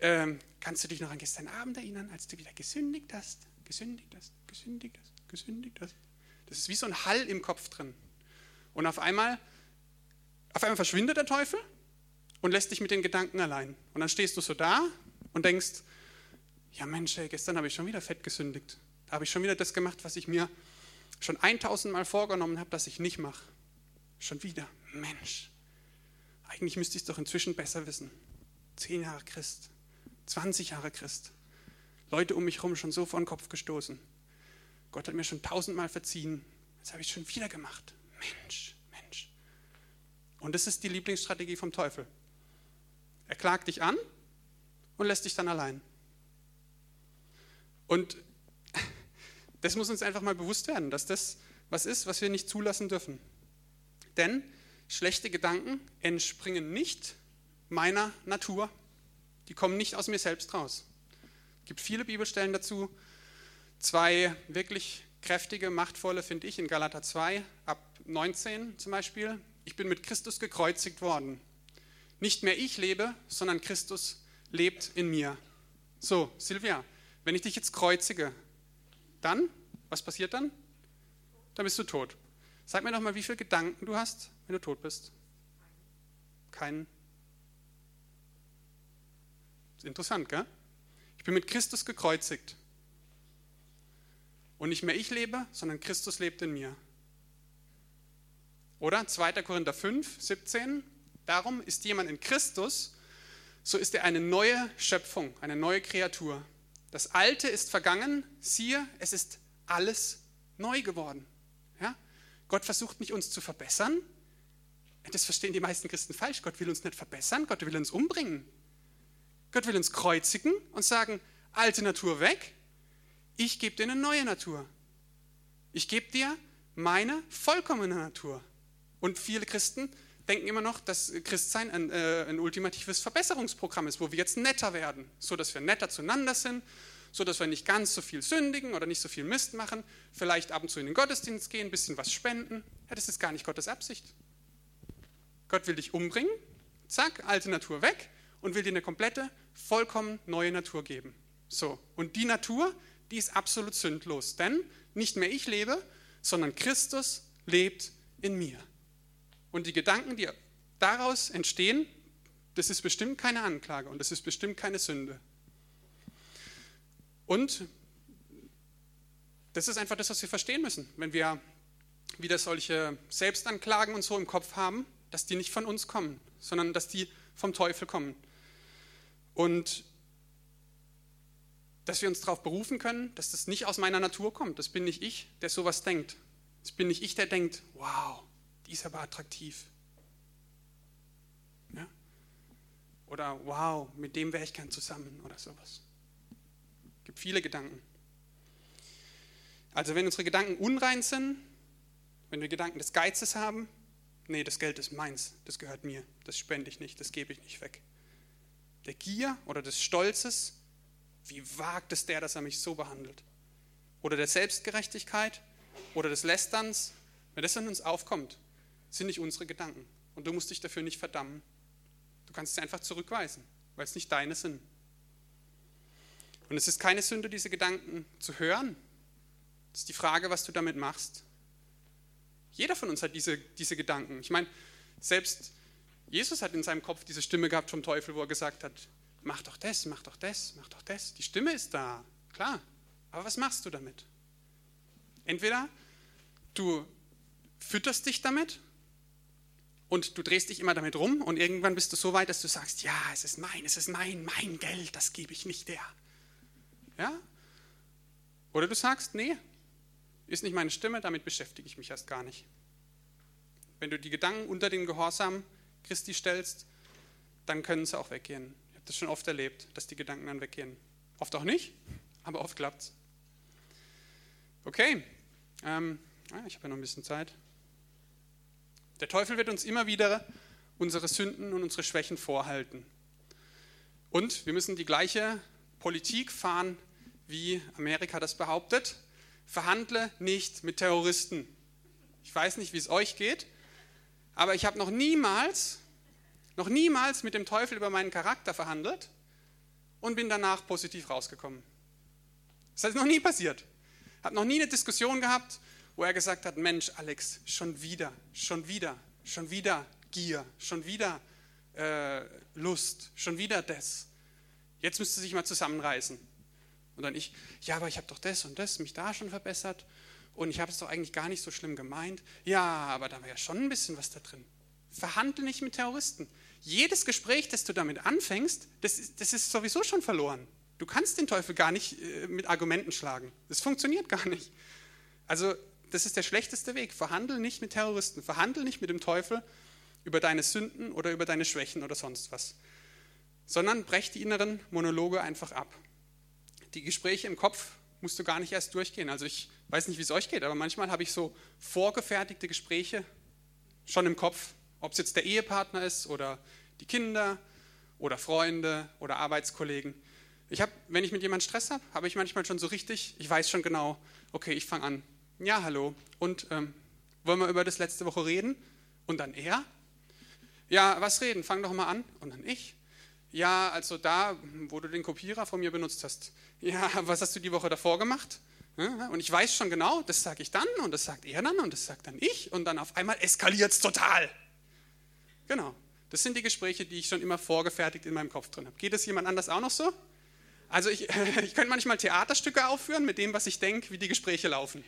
ähm, kannst du dich noch an gestern Abend erinnern, als du wieder gesündigt hast, gesündigt hast, gesündigt hast, gesündigt hast. Das ist wie so ein Hall im Kopf drin. Und auf einmal, auf einmal verschwindet der Teufel und lässt dich mit den Gedanken allein. Und dann stehst du so da und denkst, ja Mensch, ey, gestern habe ich schon wieder fett gesündigt. Da habe ich schon wieder das gemacht, was ich mir schon 1000 Mal vorgenommen habe, dass ich nicht mache. Schon wieder. Mensch, eigentlich müsste ich es doch inzwischen besser wissen. Zehn Jahre Christ, 20 Jahre Christ. Leute um mich herum schon so vor den Kopf gestoßen. Gott hat mir schon tausendmal verziehen. Jetzt habe ich es schon wieder gemacht. Mensch, Mensch. Und das ist die Lieblingsstrategie vom Teufel. Er klagt dich an und lässt dich dann allein. Und das muss uns einfach mal bewusst werden, dass das was ist, was wir nicht zulassen dürfen. Denn schlechte Gedanken entspringen nicht meiner Natur, die kommen nicht aus mir selbst raus. Es gibt viele Bibelstellen dazu. Zwei wirklich kräftige, machtvolle finde ich in Galater 2 ab 19 zum Beispiel. Ich bin mit Christus gekreuzigt worden. Nicht mehr ich lebe, sondern Christus lebt in mir. So, Silvia, wenn ich dich jetzt kreuzige, dann, was passiert dann? Dann bist du tot. Sag mir doch mal, wie viele Gedanken du hast, wenn du tot bist. Keinen. Interessant, gell? Ich bin mit Christus gekreuzigt. Und nicht mehr ich lebe, sondern Christus lebt in mir. Oder 2. Korinther 5, 17. Darum ist jemand in Christus, so ist er eine neue Schöpfung, eine neue Kreatur. Das Alte ist vergangen, siehe, es ist alles neu geworden. Ja? Gott versucht nicht, uns zu verbessern. Das verstehen die meisten Christen falsch. Gott will uns nicht verbessern, Gott will uns umbringen. Gott will uns kreuzigen und sagen, alte Natur weg, ich gebe dir eine neue Natur. Ich gebe dir meine vollkommene Natur. Und viele Christen denken immer noch, dass Christsein ein, äh, ein ultimatives Verbesserungsprogramm ist, wo wir jetzt netter werden, so dass wir netter zueinander sind, so dass wir nicht ganz so viel sündigen oder nicht so viel Mist machen, vielleicht ab und zu in den Gottesdienst gehen, ein bisschen was spenden. Ja, das ist gar nicht Gottes Absicht. Gott will dich umbringen, zack, alte Natur weg und will dir eine komplette, vollkommen neue Natur geben. So, und die Natur, die ist absolut sündlos, denn nicht mehr ich lebe, sondern Christus lebt in mir. Und die Gedanken, die daraus entstehen, das ist bestimmt keine Anklage und das ist bestimmt keine Sünde. Und das ist einfach das, was wir verstehen müssen, wenn wir wieder solche Selbstanklagen und so im Kopf haben, dass die nicht von uns kommen, sondern dass die vom Teufel kommen. Und dass wir uns darauf berufen können, dass das nicht aus meiner Natur kommt. Das bin nicht ich, der sowas denkt. Das bin nicht ich, der denkt, wow, die ist aber attraktiv. Ja? Oder wow, mit dem wäre ich gern zusammen oder sowas. Es gibt viele Gedanken. Also wenn unsere Gedanken unrein sind, wenn wir Gedanken des Geizes haben, nee, das Geld ist meins, das gehört mir, das spende ich nicht, das gebe ich nicht weg. Der Gier oder des Stolzes, wie wagt es der, dass er mich so behandelt? Oder der Selbstgerechtigkeit oder des Lästerns, wenn das in uns aufkommt, sind nicht unsere Gedanken. Und du musst dich dafür nicht verdammen. Du kannst sie einfach zurückweisen, weil es nicht deine sind. Und es ist keine Sünde, diese Gedanken zu hören. Es ist die Frage, was du damit machst. Jeder von uns hat diese, diese Gedanken. Ich meine, selbst Jesus hat in seinem Kopf diese Stimme gehabt vom Teufel, wo er gesagt hat, mach doch das, mach doch das, mach doch das. Die Stimme ist da, klar. Aber was machst du damit? Entweder du fütterst dich damit und du drehst dich immer damit rum und irgendwann bist du so weit, dass du sagst, ja, es ist mein, es ist mein, mein Geld, das gebe ich nicht der. Ja? Oder du sagst, nee, ist nicht meine Stimme, damit beschäftige ich mich erst gar nicht. Wenn du die Gedanken unter den Gehorsam Christi stellst, dann können sie auch weggehen. Ich habe das schon oft erlebt, dass die Gedanken dann weggehen. Oft auch nicht, aber oft klappt es. Okay, ähm, ich habe ja noch ein bisschen Zeit. Der Teufel wird uns immer wieder unsere Sünden und unsere Schwächen vorhalten. Und wir müssen die gleiche Politik fahren, wie Amerika das behauptet. Verhandle nicht mit Terroristen. Ich weiß nicht, wie es euch geht, aber ich habe noch niemals, noch niemals mit dem Teufel über meinen Charakter verhandelt und bin danach positiv rausgekommen. Das ist noch nie passiert. Ich habe noch nie eine Diskussion gehabt wo er gesagt hat, Mensch, Alex, schon wieder, schon wieder, schon wieder Gier, schon wieder äh, Lust, schon wieder das. Jetzt müsste sich mal zusammenreißen. Und dann ich, ja, aber ich habe doch das und das, mich da schon verbessert und ich habe es doch eigentlich gar nicht so schlimm gemeint. Ja, aber da war ja schon ein bisschen was da drin. Verhandle nicht mit Terroristen. Jedes Gespräch, das du damit anfängst, das ist, das ist sowieso schon verloren. Du kannst den Teufel gar nicht äh, mit Argumenten schlagen. Das funktioniert gar nicht. Also das ist der schlechteste Weg. Verhandel nicht mit Terroristen, verhandel nicht mit dem Teufel über deine Sünden oder über deine Schwächen oder sonst was, sondern brech die inneren Monologe einfach ab. Die Gespräche im Kopf musst du gar nicht erst durchgehen. Also ich weiß nicht, wie es euch geht, aber manchmal habe ich so vorgefertigte Gespräche schon im Kopf, ob es jetzt der Ehepartner ist oder die Kinder oder Freunde oder Arbeitskollegen. Ich habe, wenn ich mit jemandem Stress habe, habe ich manchmal schon so richtig, ich weiß schon genau, okay, ich fange an, ja, hallo. Und ähm, wollen wir über das letzte Woche reden? Und dann er? Ja, was reden? Fang doch mal an. Und dann ich? ja, also da, wo du den Kopierer von mir benutzt hast, ja, was hast du die Woche davor gemacht? Und ich weiß schon genau, das sage ich dann und das sagt er dann und das sagt dann ich und dann auf einmal eskaliert es total. Genau, das sind die Gespräche, die ich schon immer vorgefertigt in meinem Kopf drin habe. Geht es jemand anders auch noch so? Also ich, ich könnte manchmal Theaterstücke aufführen mit dem, was ich denke, wie die Gespräche laufen.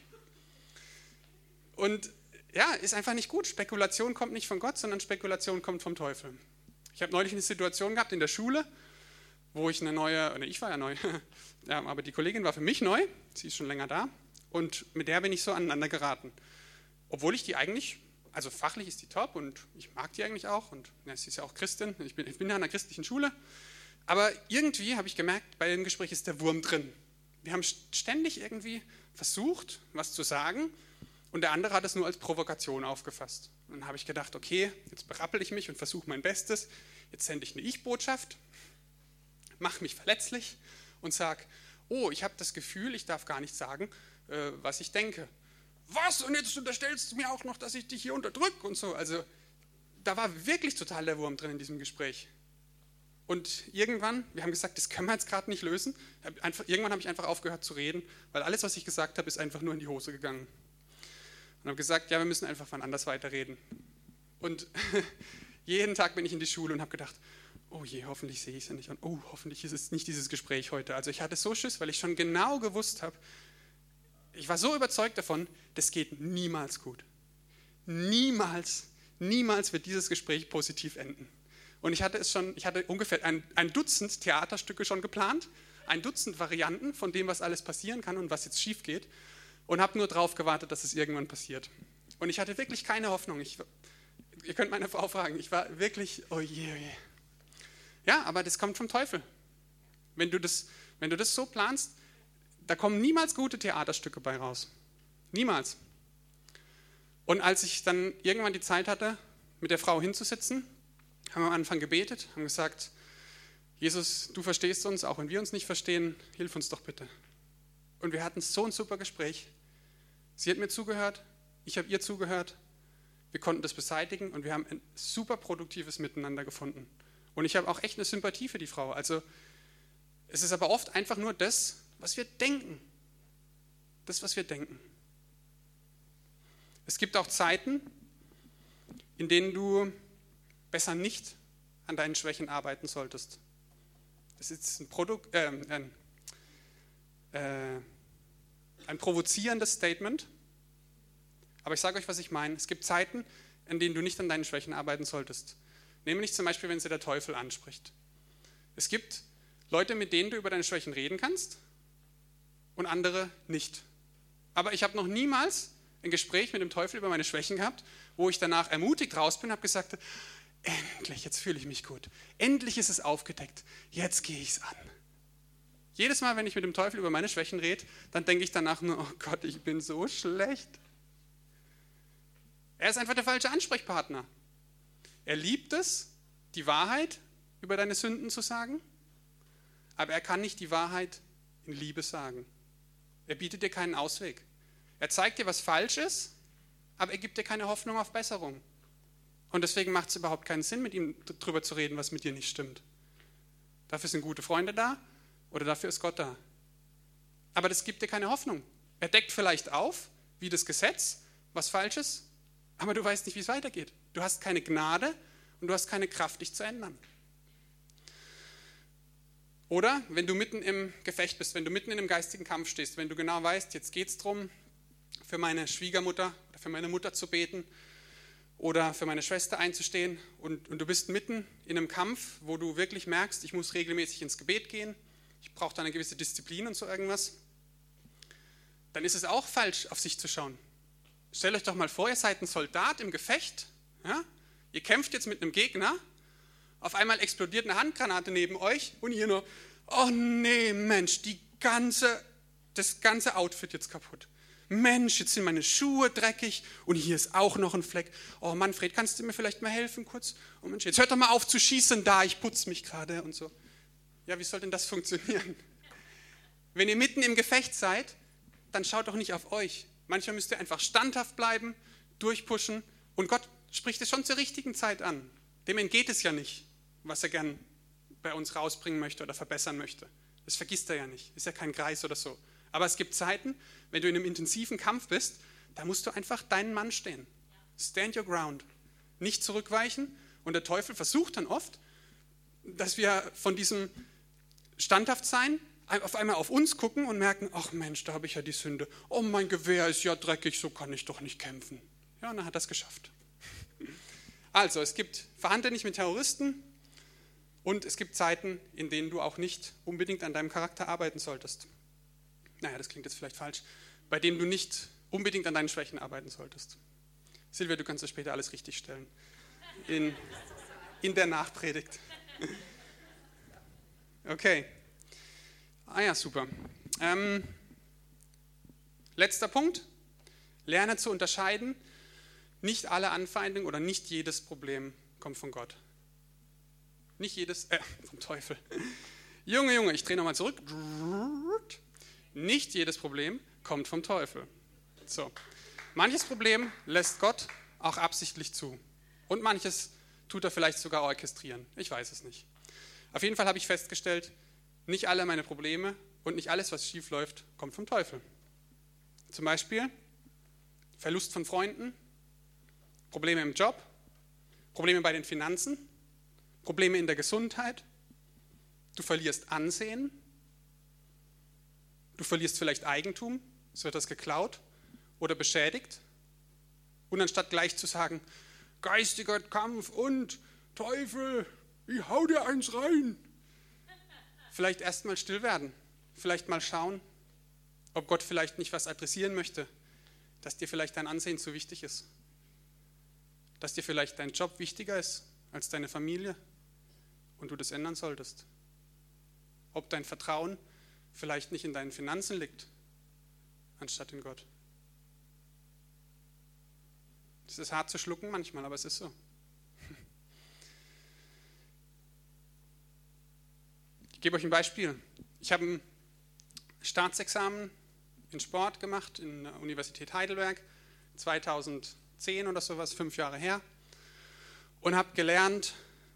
Und ja, ist einfach nicht gut. Spekulation kommt nicht von Gott, sondern Spekulation kommt vom Teufel. Ich habe neulich eine Situation gehabt in der Schule, wo ich eine neue, oder ich war ja neu, ja, aber die Kollegin war für mich neu, sie ist schon länger da, und mit der bin ich so aneinander geraten. Obwohl ich die eigentlich, also fachlich ist die top und ich mag die eigentlich auch, und ja, sie ist ja auch Christin, ich bin, ich bin ja an einer christlichen Schule, aber irgendwie habe ich gemerkt, bei dem Gespräch ist der Wurm drin. Wir haben ständig irgendwie versucht, was zu sagen, und der andere hat es nur als Provokation aufgefasst. Und dann habe ich gedacht, okay, jetzt berappel ich mich und versuche mein Bestes. Jetzt sende ich eine Ich-Botschaft, mache mich verletzlich und sage, oh, ich habe das Gefühl, ich darf gar nicht sagen, äh, was ich denke. Was? Und jetzt unterstellst du mir auch noch, dass ich dich hier unterdrücke und so. Also da war wirklich total der Wurm drin in diesem Gespräch. Und irgendwann, wir haben gesagt, das können wir jetzt gerade nicht lösen. Einfach, irgendwann habe ich einfach aufgehört zu reden, weil alles, was ich gesagt habe, ist einfach nur in die Hose gegangen und habe gesagt, ja, wir müssen einfach wann anders weiterreden. Und jeden Tag bin ich in die Schule und habe gedacht, oh je, hoffentlich sehe ich sie nicht und oh, hoffentlich ist es nicht dieses Gespräch heute. Also ich hatte so Schiss, weil ich schon genau gewusst habe, ich war so überzeugt davon, das geht niemals gut. Niemals, niemals wird dieses Gespräch positiv enden. Und ich hatte es schon, ich hatte ungefähr ein, ein Dutzend Theaterstücke schon geplant, ein Dutzend Varianten von dem, was alles passieren kann und was jetzt schief geht und habe nur darauf gewartet, dass es irgendwann passiert. Und ich hatte wirklich keine Hoffnung. Ich, ihr könnt meine Frau fragen, ich war wirklich, oh je, oh je. Ja, aber das kommt vom Teufel. Wenn du das, wenn du das so planst, da kommen niemals gute Theaterstücke bei raus. Niemals. Und als ich dann irgendwann die Zeit hatte, mit der Frau hinzusitzen, haben wir am Anfang gebetet, haben gesagt, Jesus, du verstehst uns, auch wenn wir uns nicht verstehen, hilf uns doch bitte. Und wir hatten so ein super Gespräch. Sie hat mir zugehört, ich habe ihr zugehört. Wir konnten das beseitigen und wir haben ein super produktives Miteinander gefunden. Und ich habe auch echt eine Sympathie für die Frau. Also es ist aber oft einfach nur das, was wir denken. Das, was wir denken. Es gibt auch Zeiten, in denen du besser nicht an deinen Schwächen arbeiten solltest. Das ist ein, Produkt, äh, äh, ein provozierendes Statement, aber ich sage euch, was ich meine. Es gibt Zeiten, in denen du nicht an deinen Schwächen arbeiten solltest. Nämlich zum Beispiel, wenn sie der Teufel anspricht. Es gibt Leute, mit denen du über deine Schwächen reden kannst und andere nicht. Aber ich habe noch niemals ein Gespräch mit dem Teufel über meine Schwächen gehabt, wo ich danach ermutigt raus bin und habe gesagt, endlich, jetzt fühle ich mich gut. Endlich ist es aufgedeckt. Jetzt gehe ich es an. Jedes Mal, wenn ich mit dem Teufel über meine Schwächen rede, dann denke ich danach nur, oh Gott, ich bin so schlecht. Er ist einfach der falsche Ansprechpartner. Er liebt es, die Wahrheit über deine Sünden zu sagen, aber er kann nicht die Wahrheit in Liebe sagen. Er bietet dir keinen Ausweg. Er zeigt dir, was falsch ist, aber er gibt dir keine Hoffnung auf Besserung. Und deswegen macht es überhaupt keinen Sinn, mit ihm darüber zu reden, was mit dir nicht stimmt. Dafür sind gute Freunde da, oder dafür ist Gott da. Aber das gibt dir keine Hoffnung. Er deckt vielleicht auf, wie das Gesetz, was falsch ist, aber du weißt nicht, wie es weitergeht. Du hast keine Gnade und du hast keine Kraft, dich zu ändern. Oder wenn du mitten im Gefecht bist, wenn du mitten in einem geistigen Kampf stehst, wenn du genau weißt, jetzt geht es darum, für meine Schwiegermutter oder für meine Mutter zu beten oder für meine Schwester einzustehen und, und du bist mitten in einem Kampf, wo du wirklich merkst, ich muss regelmäßig ins Gebet gehen, ich brauche da eine gewisse Disziplin und so irgendwas, dann ist es auch falsch, auf sich zu schauen. Stellt euch doch mal vor, ihr seid ein Soldat im Gefecht, ja? ihr kämpft jetzt mit einem Gegner, auf einmal explodiert eine Handgranate neben euch und ihr nur, oh nee, Mensch, die ganze, das ganze Outfit jetzt kaputt. Mensch, jetzt sind meine Schuhe dreckig und hier ist auch noch ein Fleck. Oh Manfred, kannst du mir vielleicht mal helfen kurz? Oh Mensch, jetzt hört doch mal auf zu schießen da, ich putze mich gerade und so. Ja, wie soll denn das funktionieren? Wenn ihr mitten im Gefecht seid, dann schaut doch nicht auf euch. Manchmal müsst ihr einfach standhaft bleiben, durchpushen und Gott spricht es schon zur richtigen Zeit an. Dem entgeht es ja nicht, was er gern bei uns rausbringen möchte oder verbessern möchte. Das vergisst er ja nicht. Ist ja kein Kreis oder so. Aber es gibt Zeiten, wenn du in einem intensiven Kampf bist, da musst du einfach deinen Mann stehen. Stand your ground. Nicht zurückweichen. Und der Teufel versucht dann oft, dass wir von diesem Standhaftsein auf einmal auf uns gucken und merken, ach Mensch, da habe ich ja die Sünde. Oh, mein Gewehr ist ja dreckig, so kann ich doch nicht kämpfen. Ja, und dann hat er es geschafft. Also, es gibt Verhandle nicht mit Terroristen und es gibt Zeiten, in denen du auch nicht unbedingt an deinem Charakter arbeiten solltest. Naja, das klingt jetzt vielleicht falsch. Bei dem du nicht unbedingt an deinen Schwächen arbeiten solltest. Silvia, du kannst das später alles richtig stellen. In, in der Nachpredigt. Okay. Ah ja, super. Ähm, letzter Punkt. Lerne zu unterscheiden. Nicht alle Anfeindungen oder nicht jedes Problem kommt von Gott. Nicht jedes, äh, vom Teufel. Junge, Junge, ich drehe nochmal zurück. Nicht jedes Problem kommt vom Teufel. So. Manches Problem lässt Gott auch absichtlich zu. Und manches tut er vielleicht sogar orchestrieren. Ich weiß es nicht. Auf jeden Fall habe ich festgestellt, nicht alle meine Probleme und nicht alles, was schief läuft, kommt vom Teufel. Zum Beispiel Verlust von Freunden, Probleme im Job, Probleme bei den Finanzen, Probleme in der Gesundheit, du verlierst Ansehen, du verlierst vielleicht Eigentum, es wird das geklaut oder beschädigt. Und anstatt gleich zu sagen, geistiger Kampf und Teufel, ich hau dir eins rein, vielleicht erstmal still werden, vielleicht mal schauen, ob Gott vielleicht nicht was adressieren möchte, dass dir vielleicht dein Ansehen zu wichtig ist, dass dir vielleicht dein Job wichtiger ist als deine Familie und du das ändern solltest. Ob dein Vertrauen vielleicht nicht in deinen Finanzen liegt, anstatt in Gott. Es ist hart zu schlucken manchmal, aber es ist so. Ich gebe euch ein Beispiel. Ich habe ein Staatsexamen in Sport gemacht in der Universität Heidelberg, 2010 oder sowas, fünf Jahre her, und habe gelernt,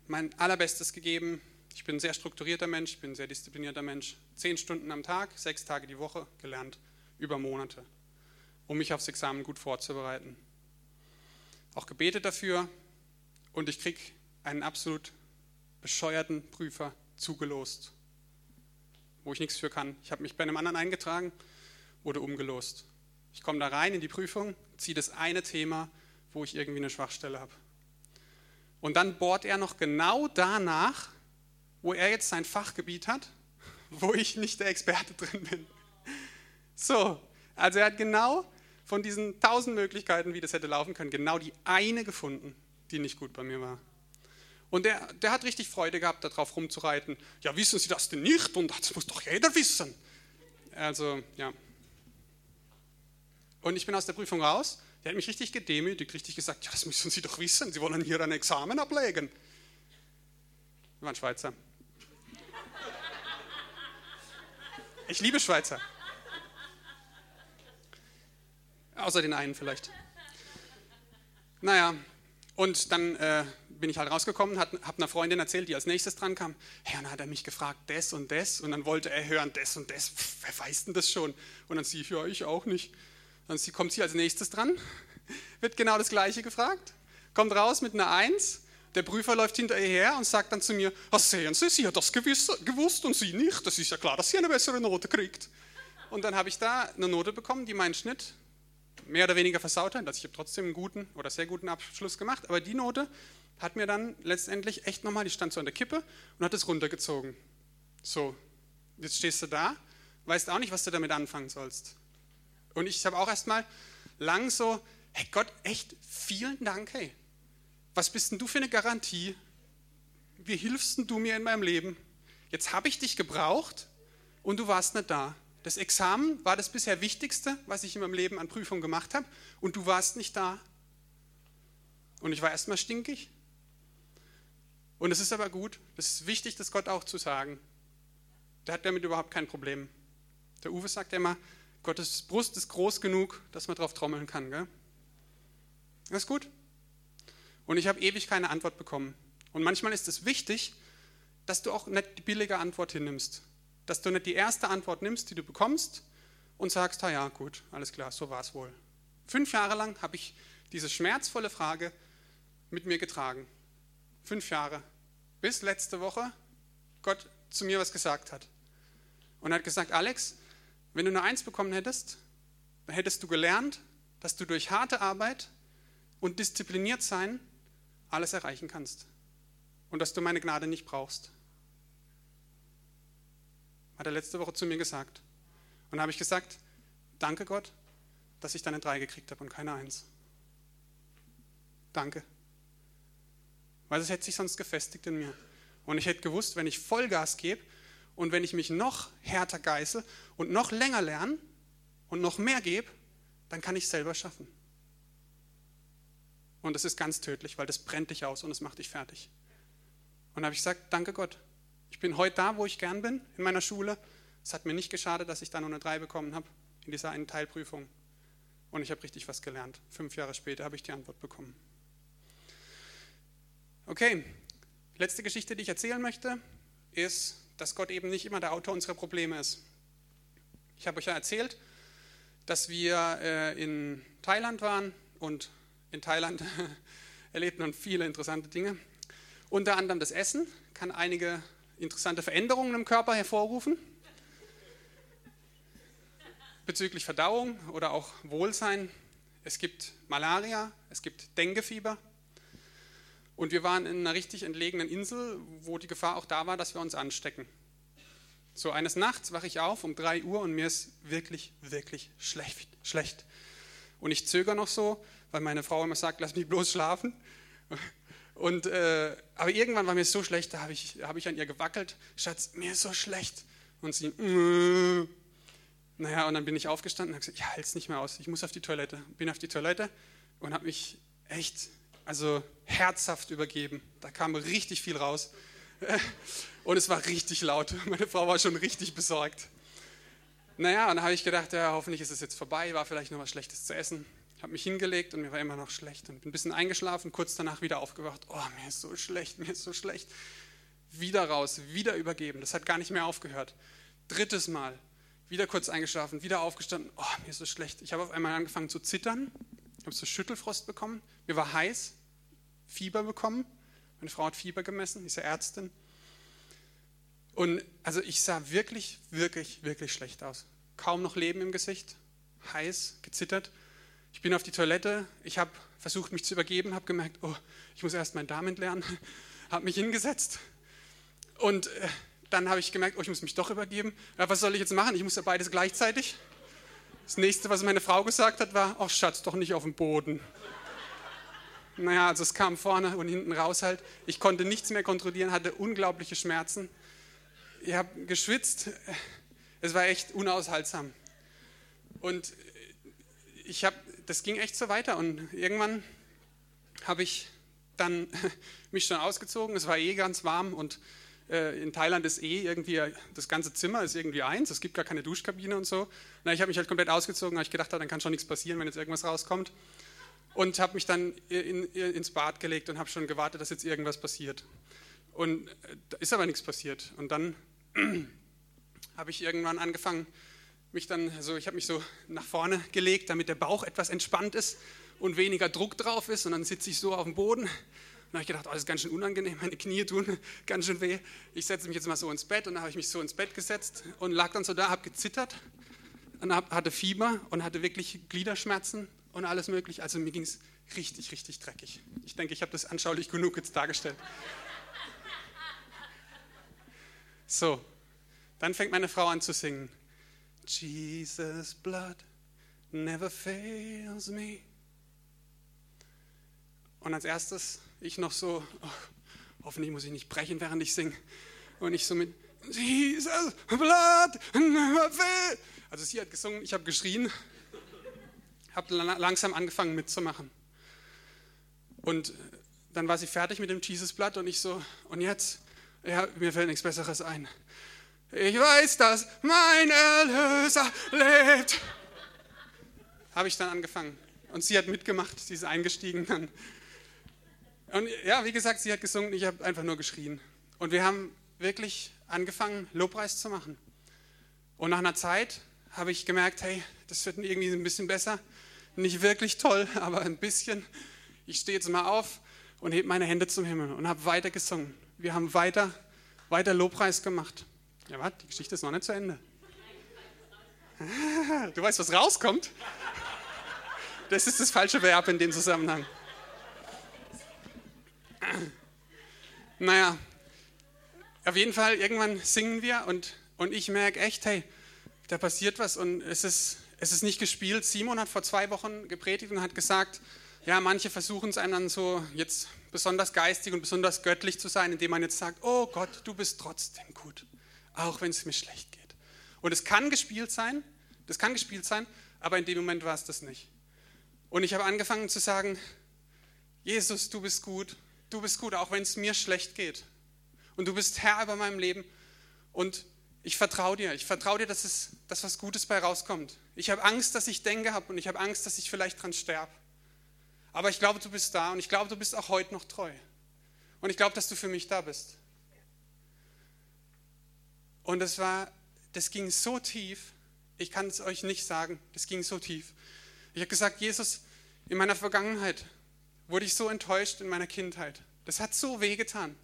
mein allerbestes gegeben. Ich bin ein sehr strukturierter Mensch, ich bin ein sehr disziplinierter Mensch. Zehn Stunden am Tag, sechs Tage die Woche gelernt, über Monate, um mich aufs Examen gut vorzubereiten. Auch gebetet dafür und ich kriege einen absolut bescheuerten Prüfer zugelost, wo ich nichts für kann. Ich habe mich bei einem anderen eingetragen, wurde umgelost. Ich komme da rein in die Prüfung, ziehe das eine Thema, wo ich irgendwie eine Schwachstelle habe. Und dann bohrt er noch genau danach, wo er jetzt sein Fachgebiet hat, wo ich nicht der Experte drin bin. So, also er hat genau von diesen tausend Möglichkeiten, wie das hätte laufen können, genau die eine gefunden, die nicht gut bei mir war. Und der, der hat richtig Freude gehabt, darauf rumzureiten. Ja, wissen Sie das denn nicht? Und das muss doch jeder wissen. Also, ja. Und ich bin aus der Prüfung raus. Der hat mich richtig gedemütigt, richtig gesagt, ja, das müssen Sie doch wissen. Sie wollen hier ein Examen ablegen. Wir waren Schweizer. Ich liebe Schweizer. Außer den einen vielleicht. Naja, und dann äh, bin ich halt rausgekommen, habe einer Freundin erzählt, die als nächstes dran kam. Hey, dann hat er mich gefragt, das und das. Und dann wollte er hören, das und das. Pff, wer weiß denn das schon? Und dann sie, ja, ich auch nicht. Dann kommt sie als nächstes dran, wird genau das Gleiche gefragt, kommt raus mit einer Eins. Der Prüfer läuft hinter ihr her und sagt dann zu mir, ach sehen Sie, sie hat das gewusst und Sie nicht. Das ist ja klar, dass sie eine bessere Note kriegt. Und dann habe ich da eine Note bekommen, die meinen Schnitt mehr oder weniger versaut hat. Also ich habe trotzdem einen guten oder sehr guten Abschluss gemacht, aber die Note hat mir dann letztendlich echt nochmal, die stand so an der Kippe und hat es runtergezogen. So, jetzt stehst du da, weißt auch nicht, was du damit anfangen sollst. Und ich habe auch erstmal lang so, hey Gott, echt vielen Dank, hey. Was bist denn du für eine Garantie? Wie hilfst denn du mir in meinem Leben? Jetzt habe ich dich gebraucht und du warst nicht da. Das Examen war das bisher Wichtigste, was ich in meinem Leben an Prüfungen gemacht habe und du warst nicht da. Und ich war erstmal stinkig und es ist aber gut, es ist wichtig, das Gott auch zu sagen. Der hat damit überhaupt kein Problem. Der Uwe sagt immer, Gottes Brust ist groß genug, dass man drauf trommeln kann. Gell? Das ist gut. Und ich habe ewig keine Antwort bekommen. Und manchmal ist es wichtig, dass du auch nicht die billige Antwort hinnimmst. Dass du nicht die erste Antwort nimmst, die du bekommst und sagst, ja gut, alles klar, so war es wohl. Fünf Jahre lang habe ich diese schmerzvolle Frage mit mir getragen. Fünf Jahre. Bis letzte Woche Gott zu mir was gesagt hat. Und hat gesagt, Alex, wenn du eine Eins bekommen hättest, dann hättest du gelernt, dass du durch harte Arbeit und diszipliniert sein alles erreichen kannst. Und dass du meine Gnade nicht brauchst. Hat er letzte Woche zu mir gesagt. Und da habe ich gesagt, danke Gott, dass ich dann eine Drei gekriegt habe und keine Eins. Danke. Weil es hätte sich sonst gefestigt in mir. Und ich hätte gewusst, wenn ich Vollgas gebe und wenn ich mich noch härter geißel und noch länger lerne und noch mehr gebe, dann kann ich es selber schaffen. Und das ist ganz tödlich, weil das brennt dich aus und es macht dich fertig. Und da habe ich gesagt, danke Gott. Ich bin heute da, wo ich gern bin, in meiner Schule. Es hat mir nicht geschadet, dass ich da nur eine 3 bekommen habe in dieser einen Teilprüfung. Und ich habe richtig was gelernt. Fünf Jahre später habe ich die Antwort bekommen. Okay, letzte Geschichte, die ich erzählen möchte, ist, dass Gott eben nicht immer der Autor unserer Probleme ist. Ich habe euch ja erzählt, dass wir äh, in Thailand waren und in Thailand erlebt man viele interessante Dinge. Unter anderem das Essen kann einige interessante Veränderungen im Körper hervorrufen. Bezüglich Verdauung oder auch Wohlsein. Es gibt Malaria, es gibt Denguefieber. Und wir waren in einer richtig entlegenen Insel, wo die Gefahr auch da war, dass wir uns anstecken. So eines Nachts wache ich auf um 3 Uhr und mir ist wirklich, wirklich schlecht. schlecht. Und ich zögere noch so, weil meine Frau immer sagt, lass mich bloß schlafen. Und, äh, aber irgendwann war mir so schlecht, da habe ich, hab ich an ihr gewackelt, Schatz, mir ist so schlecht. Und sie, äh, naja, und dann bin ich aufgestanden und habe gesagt, ich halte es nicht mehr aus, ich muss auf die Toilette. Bin auf die Toilette und habe mich echt, also herzhaft übergeben. Da kam richtig viel raus. Und es war richtig laut. Meine Frau war schon richtig besorgt. Naja, und dann habe ich gedacht, ja, hoffentlich ist es jetzt vorbei, war vielleicht noch was Schlechtes zu essen habe mich hingelegt und mir war immer noch schlecht und bin ein bisschen eingeschlafen, kurz danach wieder aufgewacht. Oh, mir ist so schlecht, mir ist so schlecht. Wieder raus, wieder übergeben. Das hat gar nicht mehr aufgehört. Drittes Mal, wieder kurz eingeschlafen, wieder aufgestanden. Oh, mir ist so schlecht. Ich habe auf einmal angefangen zu zittern. Ich habe so Schüttelfrost bekommen. Mir war heiß, Fieber bekommen. Meine Frau hat Fieber gemessen, ist ja Ärztin. Und also ich sah wirklich, wirklich, wirklich schlecht aus. Kaum noch Leben im Gesicht, heiß, gezittert. Ich bin auf die Toilette, ich habe versucht, mich zu übergeben, habe gemerkt, oh, ich muss erst meinen Darm entleeren, habe mich hingesetzt und äh, dann habe ich gemerkt, oh, ich muss mich doch übergeben. Ja, was soll ich jetzt machen? Ich muss ja beides gleichzeitig. Das nächste, was meine Frau gesagt hat, war, oh Schatz, doch nicht auf dem Boden. Naja, also es kam vorne und hinten raus halt. Ich konnte nichts mehr kontrollieren, hatte unglaubliche Schmerzen. Ich habe geschwitzt. Es war echt unaushaltsam. Und ich habe das ging echt so weiter und irgendwann habe ich dann mich schon ausgezogen. Es war eh ganz warm und äh, in Thailand ist eh irgendwie, das ganze Zimmer ist irgendwie eins, es gibt gar keine Duschkabine und so. Na, ich habe mich halt komplett ausgezogen, weil ich gedacht habe, dann kann schon nichts passieren, wenn jetzt irgendwas rauskommt. Und habe mich dann in, in, ins Bad gelegt und habe schon gewartet, dass jetzt irgendwas passiert. Und äh, ist aber nichts passiert. Und dann habe ich irgendwann angefangen, mich dann, also ich habe mich so nach vorne gelegt, damit der Bauch etwas entspannt ist und weniger Druck drauf ist. Und dann sitze ich so auf dem Boden. Und habe ich gedacht, oh, das ist ganz schön unangenehm, meine Knie tun ganz schön weh. Ich setze mich jetzt mal so ins Bett und dann habe ich mich so ins Bett gesetzt und lag dann so da, habe gezittert und hab, hatte Fieber und hatte wirklich Gliederschmerzen und alles mögliche. Also mir ging es richtig, richtig dreckig. Ich denke, ich habe das anschaulich genug jetzt dargestellt. So, dann fängt meine Frau an zu singen. Jesus' blood never fails me. Und als erstes ich noch so, oh, hoffentlich muss ich nicht brechen, während ich singe. Und ich so mit Jesus' blood never fails. Also sie hat gesungen, ich habe geschrien, habe langsam angefangen mitzumachen. Und dann war sie fertig mit dem Jesus Blood und ich so, und jetzt, ja, mir fällt nichts Besseres ein. Ich weiß, dass mein Erlöser lebt. Habe ich dann angefangen. Und sie hat mitgemacht, sie ist eingestiegen. Und ja, wie gesagt, sie hat gesungen, ich habe einfach nur geschrien. Und wir haben wirklich angefangen, Lobpreis zu machen. Und nach einer Zeit habe ich gemerkt, hey, das wird irgendwie ein bisschen besser. Nicht wirklich toll, aber ein bisschen. Ich stehe jetzt mal auf und hebe meine Hände zum Himmel und habe weiter gesungen. Wir haben weiter, weiter Lobpreis gemacht. Ja, warte, die Geschichte ist noch nicht zu Ende. Du weißt, was rauskommt? Das ist das falsche Verb in dem Zusammenhang. Naja, auf jeden Fall, irgendwann singen wir und, und ich merke echt, hey, da passiert was und es ist, es ist nicht gespielt. Simon hat vor zwei Wochen gepredigt und hat gesagt, ja, manche versuchen es einem dann so jetzt besonders geistig und besonders göttlich zu sein, indem man jetzt sagt, oh Gott, du bist trotzdem gut, auch wenn es mir schlecht geht. Und es kann gespielt sein, das kann gespielt sein, aber in dem Moment war es das nicht. Und ich habe angefangen zu sagen, Jesus, du bist gut, du bist gut, auch wenn es mir schlecht geht. Und du bist Herr über meinem Leben. Und ich vertraue dir. Ich vertraue dir, dass, es, dass was Gutes bei rauskommt. Ich habe Angst, dass ich denke habe und ich habe Angst, dass ich vielleicht dran sterbe. Aber ich glaube, du bist da und ich glaube, du bist auch heute noch treu. Und ich glaube, dass du für mich da bist. Und das war, das ging so tief. Ich kann es euch nicht sagen. Das ging so tief. Ich habe gesagt, Jesus, in meiner Vergangenheit wurde ich so enttäuscht in meiner Kindheit. Das hat so wehgetan,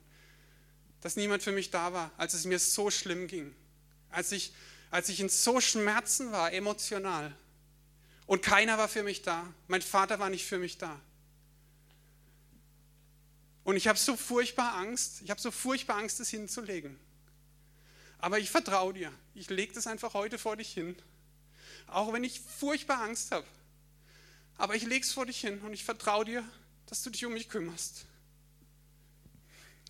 dass niemand für mich da war, als es mir so schlimm ging. Als ich, als ich in so Schmerzen war, emotional. Und keiner war für mich da. Mein Vater war nicht für mich da. Und ich habe so furchtbar Angst, ich habe so furchtbar Angst, es hinzulegen. Aber ich vertraue dir. Ich lege das einfach heute vor dich hin. Auch wenn ich furchtbar Angst habe. Aber ich lege es vor dich hin und ich vertraue dir, dass du dich um mich kümmerst.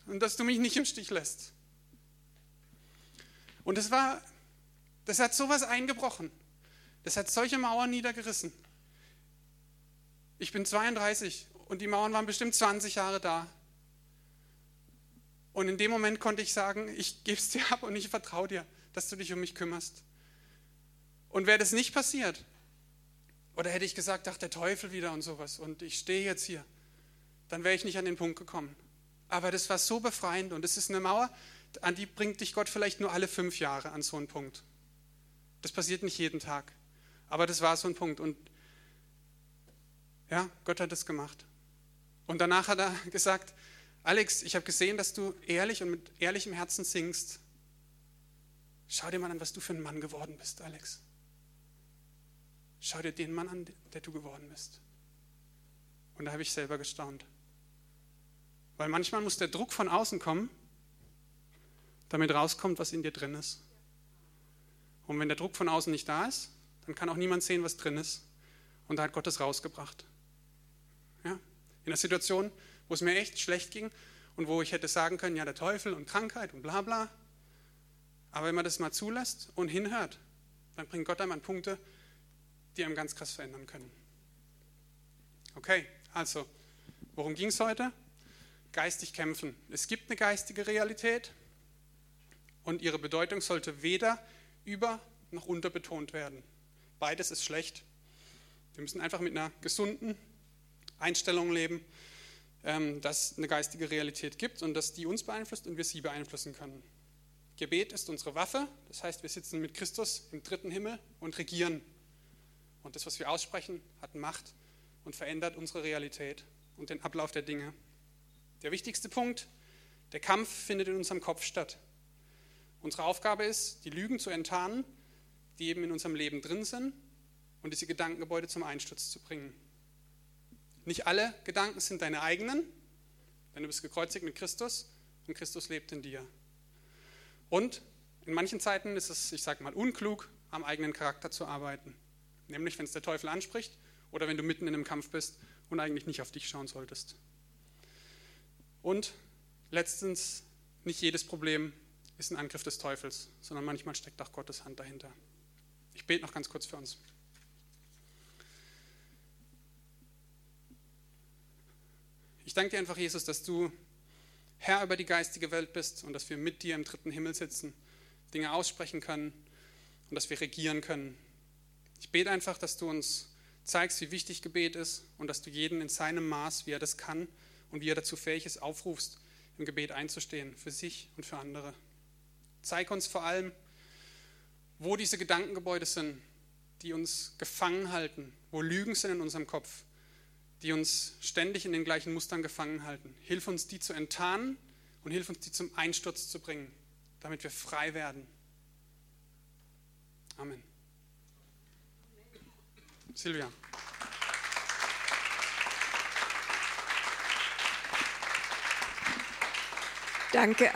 Und dass du mich nicht im Stich lässt. Und das war, das hat sowas eingebrochen. Das hat solche Mauern niedergerissen. Ich bin 32 und die Mauern waren bestimmt 20 Jahre da. Und in dem Moment konnte ich sagen, ich gebe es dir ab und ich vertraue dir, dass du dich um mich kümmerst. Und wäre das nicht passiert, oder hätte ich gesagt, ach, der Teufel wieder und sowas, und ich stehe jetzt hier, dann wäre ich nicht an den Punkt gekommen. Aber das war so befreiend und es ist eine Mauer, an die bringt dich Gott vielleicht nur alle fünf Jahre an so einen Punkt. Das passiert nicht jeden Tag. Aber das war so ein Punkt. Und ja, Gott hat das gemacht. Und danach hat er gesagt, Alex, ich habe gesehen, dass du ehrlich und mit ehrlichem Herzen singst. Schau dir mal an, was du für ein Mann geworden bist, Alex. Schau dir den Mann an, der du geworden bist. Und da habe ich selber gestaunt. Weil manchmal muss der Druck von außen kommen, damit rauskommt, was in dir drin ist. Und wenn der Druck von außen nicht da ist, dann kann auch niemand sehen, was drin ist. Und da hat Gott es rausgebracht. Ja? In einer Situation, wo es mir echt schlecht ging und wo ich hätte sagen können, ja, der Teufel und Krankheit und bla bla. Aber wenn man das mal zulässt und hinhört, dann bringt Gott einem an Punkte, die einem ganz krass verändern können. Okay, also, worum ging es heute? Geistig kämpfen. Es gibt eine geistige Realität und ihre Bedeutung sollte weder über noch unterbetont werden. Beides ist schlecht. Wir müssen einfach mit einer gesunden Einstellung leben, dass es eine geistige Realität gibt und dass die uns beeinflusst und wir sie beeinflussen können. Gebet ist unsere Waffe, das heißt, wir sitzen mit Christus im dritten Himmel und regieren. Und das, was wir aussprechen, hat Macht und verändert unsere Realität und den Ablauf der Dinge. Der wichtigste Punkt, der Kampf findet in unserem Kopf statt. Unsere Aufgabe ist, die Lügen zu enttarnen, die eben in unserem Leben drin sind und diese Gedankengebäude zum Einsturz zu bringen. Nicht alle Gedanken sind deine eigenen, denn du bist gekreuzigt mit Christus und Christus lebt in dir. Und in manchen Zeiten ist es, ich sage mal, unklug, am eigenen Charakter zu arbeiten. Nämlich, wenn es der Teufel anspricht oder wenn du mitten in einem Kampf bist und eigentlich nicht auf dich schauen solltest. Und letztens, nicht jedes Problem ist ein Angriff des Teufels, sondern manchmal steckt auch Gottes Hand dahinter. Ich bete noch ganz kurz für uns. Ich danke dir einfach, Jesus, dass du Herr über die geistige Welt bist und dass wir mit dir im dritten Himmel sitzen, Dinge aussprechen können und dass wir regieren können. Ich bete einfach, dass du uns zeigst, wie wichtig Gebet ist und dass du jeden in seinem Maß, wie er das kann und wie er dazu fähig ist, aufrufst, im Gebet einzustehen, für sich und für andere. Zeig uns vor allem, wo diese Gedankengebäude sind, die uns gefangen halten, wo Lügen sind in unserem Kopf, die uns ständig in den gleichen Mustern gefangen halten. Hilf uns, die zu enttarnen und hilf uns, die zum Einsturz zu bringen, damit wir frei werden. Amen. Silvia. Danke,